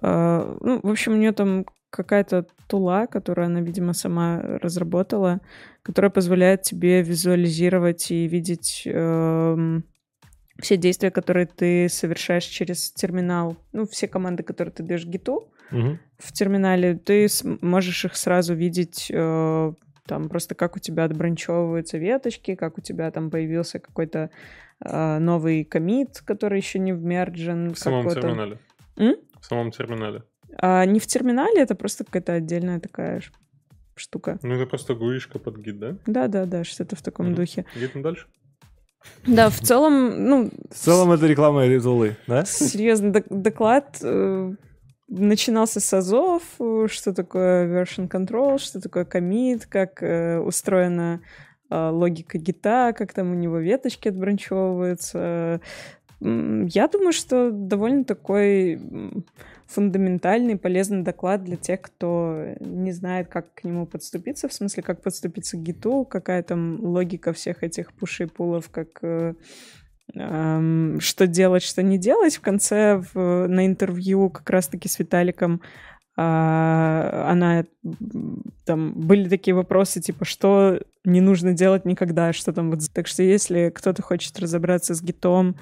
э, ну, в общем, у нее там какая-то тула, которую она, видимо, сама разработала, которая позволяет тебе визуализировать и видеть эм, все действия, которые ты совершаешь через терминал. Ну, все команды, которые ты даешь гиту Мгм. в терминале, ты можешь их сразу видеть э, там просто как у тебя отбранчевываются веточки, как у тебя там появился какой-то э, новый комит, который еще не вмерджен. В самом терминале. М? В самом терминале. А не в терминале, это просто какая-то отдельная такая штука. Ну, это просто гуишка под гид, да? Да-да-да, что-то в таком Мгм. духе. Едем дальше? Да, в целом, ну, В целом это реклама этой тулы, да? серьезно, док- доклад э, начинался с азов, э, что такое version control, что такое commit, как э, устроена э, логика гита, как там у него веточки отбранчевываются. Я думаю, что довольно такой фундаментальный, полезный доклад для тех, кто не знает, как к нему подступиться, в смысле, как подступиться к гиту, какая там логика всех этих пушей пулов, как э, что делать, что не делать. В конце в- на интервью как раз-таки с Виталиком а, она там были такие вопросы типа что не нужно делать никогда, что там вот. Так что если кто-то хочет разобраться с гитом,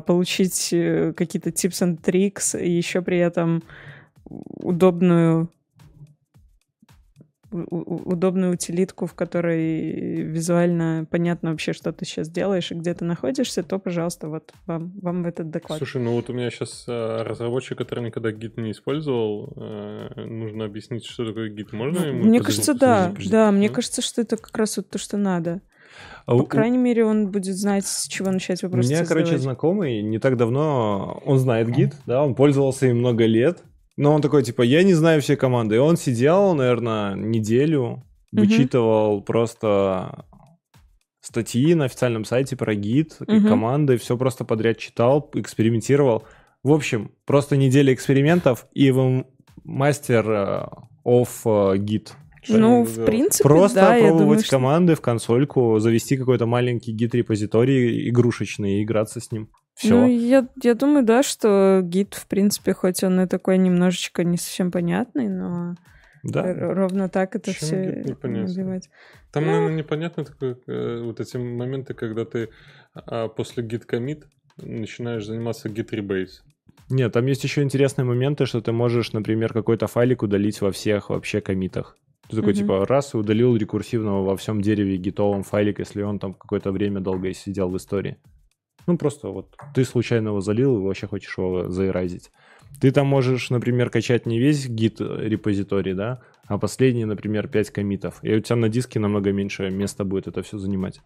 получить э, какие-то tips and tricks и еще при этом удобную удобную утилитку, в которой визуально понятно вообще, что ты сейчас делаешь и где ты находишься, то, пожалуйста, вот вам, вам этот доклад. Слушай, ну вот у меня сейчас э, разработчик, который никогда гид не использовал, э, нужно объяснить, что такое гид. Можно ему? Мне кажется, да. Да, мне кажется, что это как раз вот то, что надо. А По крайней мере, он будет знать, с чего начать вопрос. У меня, короче, знакомый не так давно, он знает гид, да, он пользовался им много лет, но он такой, типа, я не знаю все команды. И он сидел, наверное, неделю, вычитывал угу. просто статьи на официальном сайте про гид, угу. команды, все просто подряд читал, экспериментировал. В общем, просто неделя экспериментов, и вы мастер оф гид. Ну, в принципе, Просто да, пробовать думаю, команды что... в консольку, завести какой-то маленький гид-репозиторий игрушечный и играться с ним. Все. Ну, я, я думаю, да, что гид, в принципе, хоть он и такой немножечко не совсем понятный, но да. ровно так это Почему все набивать. Там, ну... наверное, непонятно такое, э, вот эти моменты, когда ты а, после git commit начинаешь заниматься git rebase. Нет, там есть еще интересные моменты, что ты можешь, например, какой-то файлик удалить во всех вообще комитах. Ты такой, mm-hmm. типа, раз и удалил рекурсивного во всем дереве гитовом файлик, если он там какое-то время долго сидел в истории. Ну, просто вот ты случайно его залил и вообще хочешь его заэразить. Ты там можешь, например, качать не весь гит репозиторий, да, а последние, например, 5 комитов. И у тебя на диске намного меньше места будет это все занимать.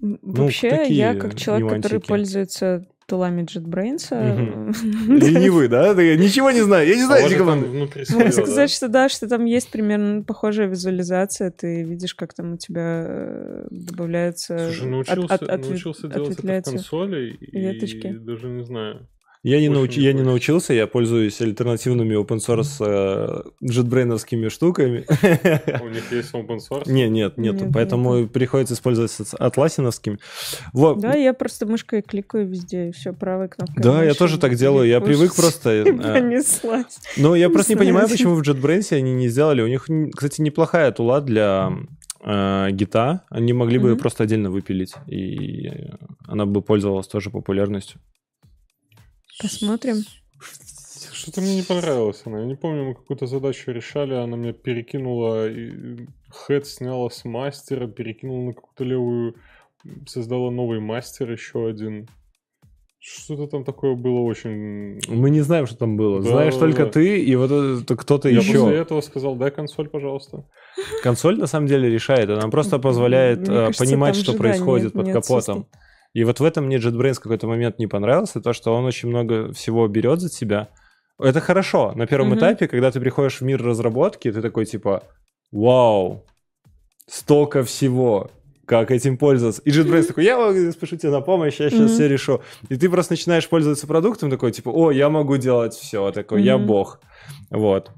Вообще, ну, я как человек, нюансики. который пользуется тулами JetBrains. Ленивый, да? ничего не знаю. Я не знаю эти команды. Могу сказать, что да, что там есть примерно похожая визуализация. Ты видишь, как там у тебя э, добавляется... Слушай, научился делать это в консоли и даже не знаю. Я не, науч... я не научился, я пользуюсь альтернативными open source э, JetBrains штуками. У них есть open source? Не, нет, нет, нет поэтому нет. приходится использовать атласиновскими. Вот. Да, я просто мышкой кликаю везде, и все, правой кнопкой. Да, я тоже так делаю, я привык просто... Э, понеслась. Но я просто не понимаю, почему в JetBrains они не сделали. У них, кстати, неплохая тула для э, гита, они могли бы просто отдельно выпилить, и она бы пользовалась тоже популярностью. Посмотрим. Что-то мне не понравилось она. Я не помню, мы какую-то задачу решали, она меня перекинула, и хэт сняла с мастера, перекинула на какую-то левую, создала новый мастер еще один. Что-то там такое было очень... Мы не знаем, что там было. Да, Знаешь да, только да. ты и вот это, кто-то Я еще. Я после этого сказал, дай консоль, пожалуйста. Консоль на самом деле решает. Она просто позволяет Мне кажется, понимать, что происходит под капотом. И вот в этом мне JetBrains в какой-то момент не понравился, то, что он очень много всего берет за тебя. Это хорошо. На первом mm-hmm. этапе, когда ты приходишь в мир разработки, ты такой типа, вау, столько всего, как этим пользоваться. И JetBrains такой, я спешу тебе на помощь, я сейчас mm-hmm. все решу. И ты просто начинаешь пользоваться продуктом, такой типа, о, я могу делать все, такой, mm-hmm. я бог. Вот.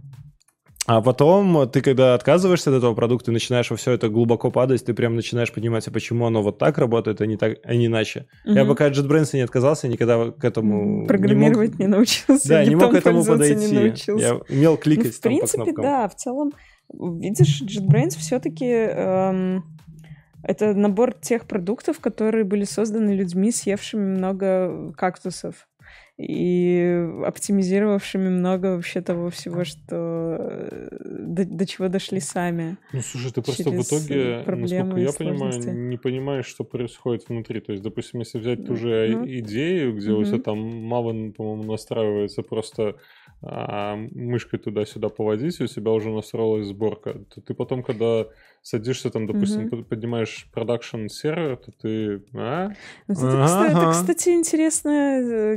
А потом ты, когда отказываешься от этого продукта и начинаешь во все это глубоко падать, ты прям начинаешь понимать, а почему оно вот так работает, а не, так, а не иначе. Угу. Я пока от JetBrains не отказался, никогда к этому Программировать не, мог... не научился. Да, не мог к этому подойти. Я умел кликать ну, в там принципе, да, в целом, видишь, JetBrains все-таки... Эм... Это набор тех продуктов, которые были созданы людьми, съевшими много кактусов и оптимизировавшими много вообще того всего, что э, до, до чего дошли сами. Ну, слушай, ты просто в итоге, насколько я понимаю, не понимаешь, что происходит внутри. То есть, допустим, если взять ту же ну, идею, где угу. у тебя там Maven, по-моему, настраивается просто мышкой туда-сюда поводить, и у тебя уже настроилась сборка, то ты потом, когда садишься там, допустим, mm-hmm. поднимаешь продакшн сервер, то ты... А? Ну, это, кстати, интересное, э,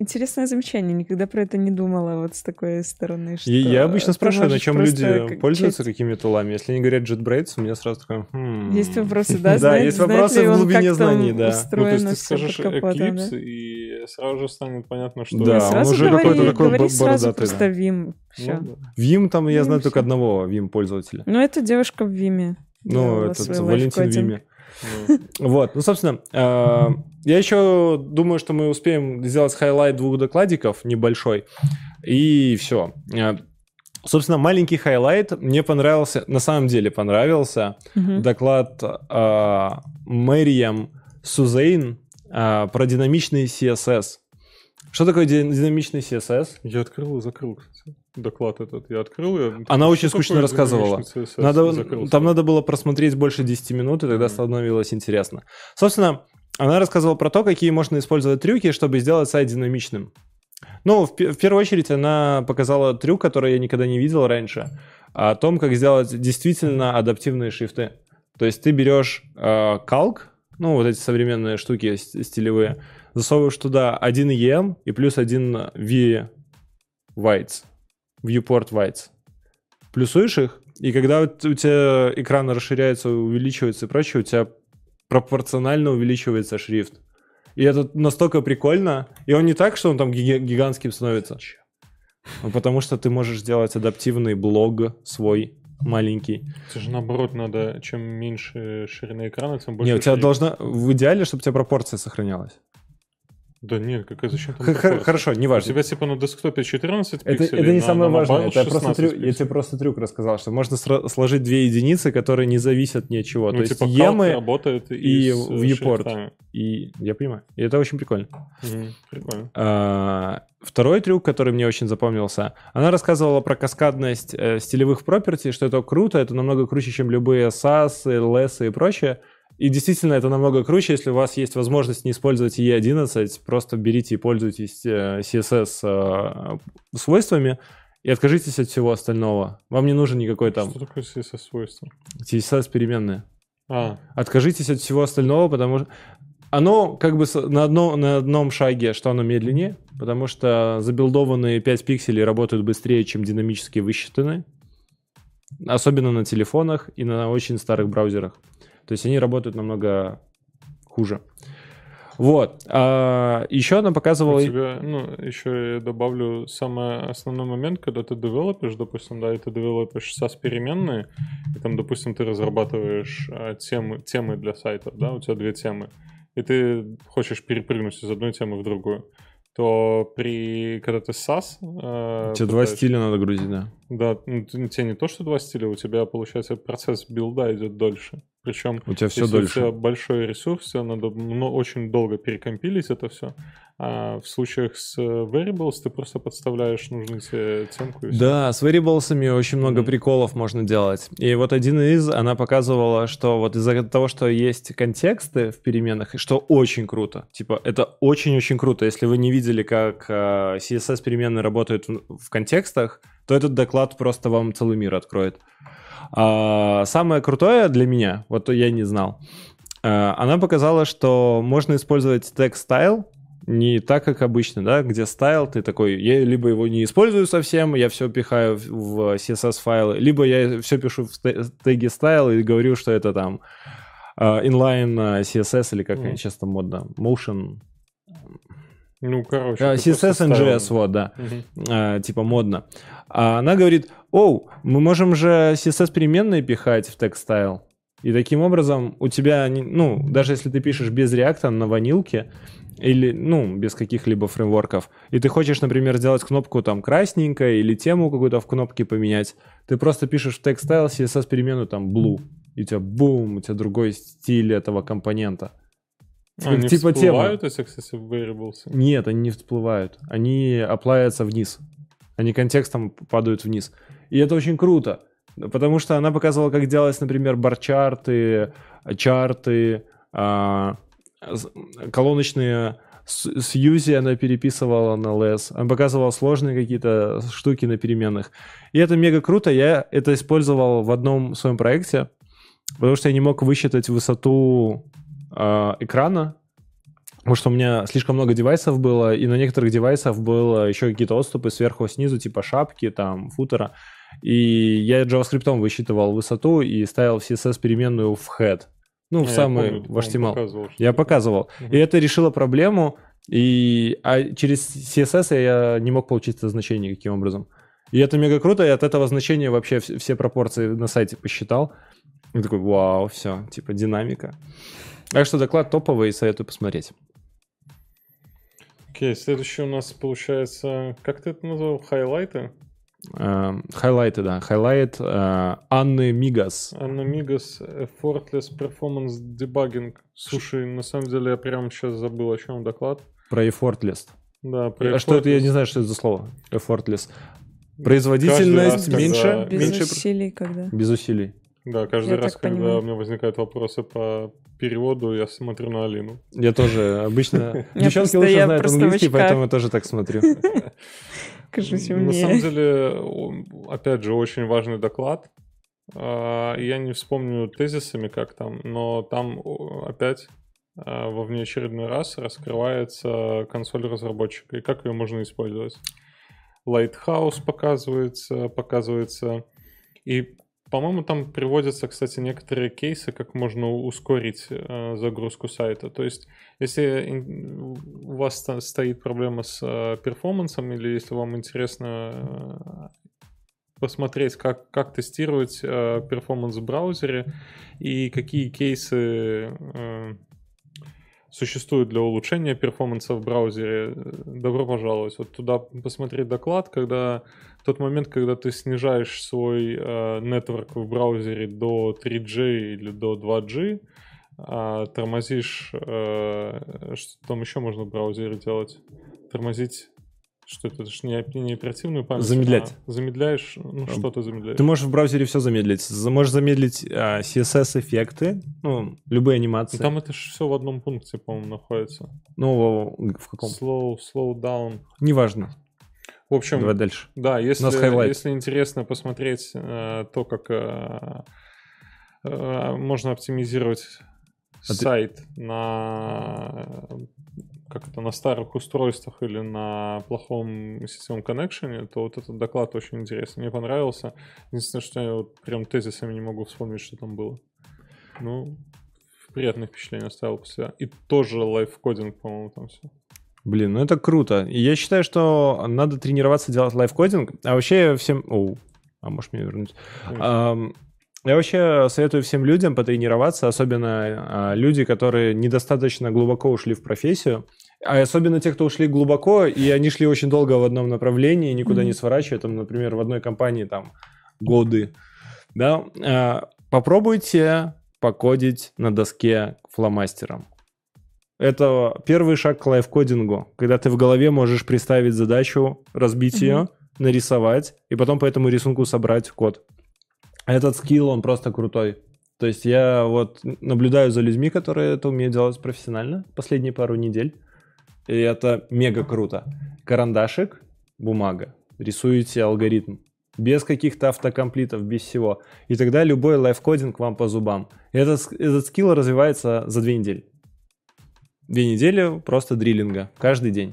интересное замечание. Никогда про это не думала вот с такой стороны. Что И я обычно спрашиваю, на чем люди пользуются часть... какими тулами. Если они говорят JetBrains, у меня сразу такое... Хм... Есть вопросы, да? Да, есть вопросы в глубине знаний, да. Ну, то есть ты скажешь Eclipse, и сразу же станет понятно, что... Да, он уже какой-то такой бородатый. просто Vim. Все. Vim там, я знаю только одного Vim пользователя. Ну, это девушка в Виме. Ну, это Валентин Виме. Вот, ну, собственно, а, я еще думаю, что мы успеем сделать хайлайт двух докладиков небольшой, и все. А, собственно, маленький хайлайт мне понравился, на самом деле понравился доклад э, Мэриям Сузейн про динамичный CSS. Что такое динамичный CSS? Я открыл и закрыл, кстати. доклад этот. Я открыл. Я... Она Что очень скучно рассказывала. CSS? Надо, там надо было просмотреть больше 10 минут, и тогда Мгм. становилось интересно. Собственно, она рассказывала про то, какие можно использовать трюки, чтобы сделать сайт динамичным. Ну, в, в первую очередь, она показала трюк, который я никогда не видел раньше, о том, как сделать действительно адаптивные шрифты. То есть ты берешь э, калк, ну, вот эти современные штуки стилевые, засовываешь туда один EM и плюс один V whites, viewport whites. Плюсуешь их, и когда вот у тебя экран расширяется, увеличивается и прочее, у тебя пропорционально увеличивается шрифт. И это настолько прикольно. И он не так, что он там гига- гигантским становится. а Потому что ты можешь сделать адаптивный блог свой маленький. Это же наоборот надо, чем меньше ширина экрана, тем больше Не, у тебя шрифт. должна... В идеале, чтобы у тебя пропорция сохранялась. Да нет, какая зачем там Х- х- пропорция? Хорошо, У тебя типа на десктопе 14 Это, пикселей, это не на- самое на важное. Это я, просто 16 трю- я тебе просто трюк рассказал, что можно сложить две единицы, которые не зависят ни от чего. Ну, То типа есть емы работает и э, viewport. шрифтами. и... Я понимаю. И это очень прикольно. Прикольно. А, Второй трюк, который мне очень запомнился, она рассказывала про каскадность э, стилевых property, что это круто, это намного круче, чем любые SAS, LS и прочее. И действительно, это намного круче, если у вас есть возможность не использовать E11, просто берите и пользуйтесь э, CSS э, свойствами и откажитесь от всего остального. Вам не нужен никакой там Что такое CSS свойства? CSS переменные. А, Откажитесь от всего остального, потому что оно как бы на, одно, на одном шаге, что оно медленнее, потому что забилдованные 5 пикселей работают быстрее, чем динамически высчитанные. Особенно на телефонах и на очень старых браузерах. То есть они работают намного хуже. Вот. А, еще она показывала... у тебя, ну, еще я добавлю самый основной момент, когда ты девелопишь, допустим, да, и ты девелопишь SAS переменные, и там, допустим, ты разрабатываешь а, темы, темы для сайтов, да, у тебя две темы, и ты хочешь перепрыгнуть из одной темы в другую, то при, когда ты SAS... э, Тебе два стиля надо грузить, да. Да, ну, тебе не то, что два стиля, у тебя, получается, процесс билда идет дольше. Причем, У тебя все если у дольше. тебя большой ресурс, тебе надо мно- очень долго перекомпилить это все. А в случаях с э, variables ты просто подставляешь нужную тебе всё. Да, с variables очень много Мгм. приколов можно делать. И вот один из, она показывала, что вот из-за того, что есть контексты в переменах, что очень круто. Типа, это очень-очень круто. Если вы не видели, как э, CSS переменные работают в контекстах, то этот доклад просто вам целый мир откроет. А, самое крутое для меня, вот я не знал, э, она показала, что можно использовать text style не так, как обычно, да, где style, ты такой, я либо его не использую совсем, я все пихаю в, в CSS файлы, либо я все пишу в те- теге style и говорю, что это там э, inline э, CSS или как Мгм. сейчас там модно, motion, Ну, короче. CSS in JS, вот, да Мгм. э, типа модно. А она говорит, оу, мы можем же CSS переменные пихать в тег style. И таким образом у тебя, ну, даже если ты пишешь без реакта на ванилке, или, ну, без каких-либо фреймворков, и ты хочешь, например, сделать кнопку там красненькая или тему какую-то в кнопке поменять, ты просто пишешь в тег style CSS перемену там blue, и у тебя бум, у тебя другой стиль этого компонента. Они типа тема. всплывают эти, кстати, variables? Нет, они не всплывают. Они оплавятся вниз. Они контекстом падают вниз. И это очень круто. Потому что она показывала, как делать, например, барчарты, чарты, а, колоночные с, с Юзи она переписывала на less. Она показывала сложные какие-то штуки на переменных. И это мега круто. Я это использовал в одном своем проекте, потому что я не мог высчитать высоту а, экрана, Потому что у меня слишком много девайсов было, и на некоторых девайсах было еще какие-то отступы сверху, снизу, типа шапки, там, футера. И я JavaScript высчитывал высоту и ставил в CSS переменную в head. Ну, в А, я самый, помню, в HTML. показывал, что Я показывал. Мгм. И это решило проблему, и а через CSS я не мог получить это значение никаким образом. И это мега круто, и от этого значения вообще вс- все пропорции на сайте посчитал. И такой, вау, все, типа динамика. Так что доклад топовый, советую посмотреть. Окей, следующий у нас получается, как ты это назвал, хайлайты? Э, Highlight ы, да. Highlight э, Анны Мигас. Anna Migas Effortless Performance Debugging. Слушай, на самом деле я прямо сейчас забыл, о чем доклад. Про effortless. Да, про А что это? Я effortless. не знаю, что это за слово. Effortless. Производительность раз, меньше, когда- Без меньше усилий, когда. без усилий. Да, каждый Я раз, когда понимаю. у меня возникают вопросы по переводу, я смотрю на Алину. Я тоже обычно... Девчонки лучше я знают английский, поэтому я тоже так смотрю. Кажись На самом умнее. деле, опять же, очень важный доклад. А, Я не вспомню тезисами, как там, но там опять а, во внеочередной раз раскрывается консоль разработчика и как ее можно использовать. Lighthouse показывается, показывается. И, по-моему, там приводятся, кстати, некоторые кейсы, как можно ускорить э, загрузку сайта. То есть, если у вас стоит проблема с э, перформансом, или если вам интересно э, посмотреть, как, как тестировать э, перформанс в браузере и какие кейсы э, существуют для улучшения перформанса в браузере, э, добро пожаловать. Вот туда посмотреть доклад, когда тот момент, когда ты снижаешь свой э, нетворк в браузере до 3G или до 2G, а тормозишь, э, что там еще можно в браузере делать? Тормозить, что это, это ж не, не оперативную память. Замедлять. а замедляешь, ну Там. что ты замедляешь? Ты можешь в браузере все замедлить. За- Можешь замедлить а, CSS-эффекты, ну, любые анимации. Ну, Там это же все в одном пункте, по-моему, находится. Ну, в каком? Slow, slow down. Неважно. В общем, Давай дальше. Да, если, нас если интересно посмотреть э, то, как э, э, можно оптимизировать А ты- сайт на как это на старых устройствах или на плохом сетевом коннекшене, то вот этот доклад очень интересный. Мне понравился. Единственное, что я вот прям тезисами не могу вспомнить, что там было. Ну, приятное впечатление оставил после себя. И тоже лайфкодинг, по-моему, там все. Блин, ну это круто. И я считаю, что надо тренироваться делать лайфкодинг. А вообще всем... Оу, а может мне вернуть? Я вообще советую всем людям потренироваться, особенно а, люди, которые недостаточно глубоко ушли в профессию, а особенно те, кто ушли глубоко, и они шли очень долго в одном направлении, никуда не Мгм. сворачивая, там, например, в одной компании там годы, да, А, попробуйте покодить на доске фломастером. Это первый шаг к лайфкодингу, когда ты в голове можешь представить задачу, разбить Мгм. ее, нарисовать, и потом по этому рисунку собрать код. Этот скилл, он просто крутой. То есть я вот наблюдаю за людьми, которые это умеют делать профессионально последние пару недель. И это мега круто. Карандашик, бумага. Рисуете алгоритм. Без каких-то автокомплитов, без всего. И тогда любой лайфкодинг вам по зубам. И этот, этот скилл развивается за две недели. Две недели просто дриллинга. Каждый день.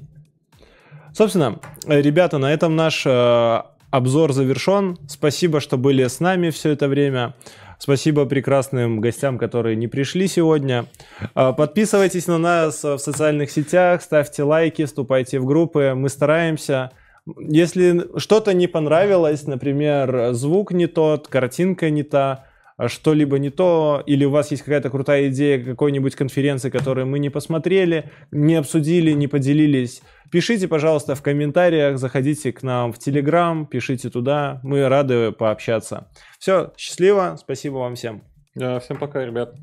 Собственно, э, ребята, на этом наш э, обзор завершен. Спасибо, что были с нами все это время. Спасибо прекрасным гостям, которые не пришли сегодня. А, Подписывайтесь на нас в социальных сетях, ставьте лайки, вступайте в группы. Мы стараемся. Если что-то не понравилось, например, звук не тот, картинка не та, что-либо не то, или у вас есть какая-то крутая идея какой-нибудь конференции, которую мы не посмотрели, не обсудили, не поделились, пишите, пожалуйста, в комментариях, заходите к нам в Телеграм, пишите туда, мы рады пообщаться. Все, счастливо, спасибо вам всем. Да, всем пока, ребят.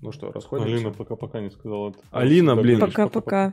Ну что, Алина пока-пока не сказала. Алина, блин. Пока-пока.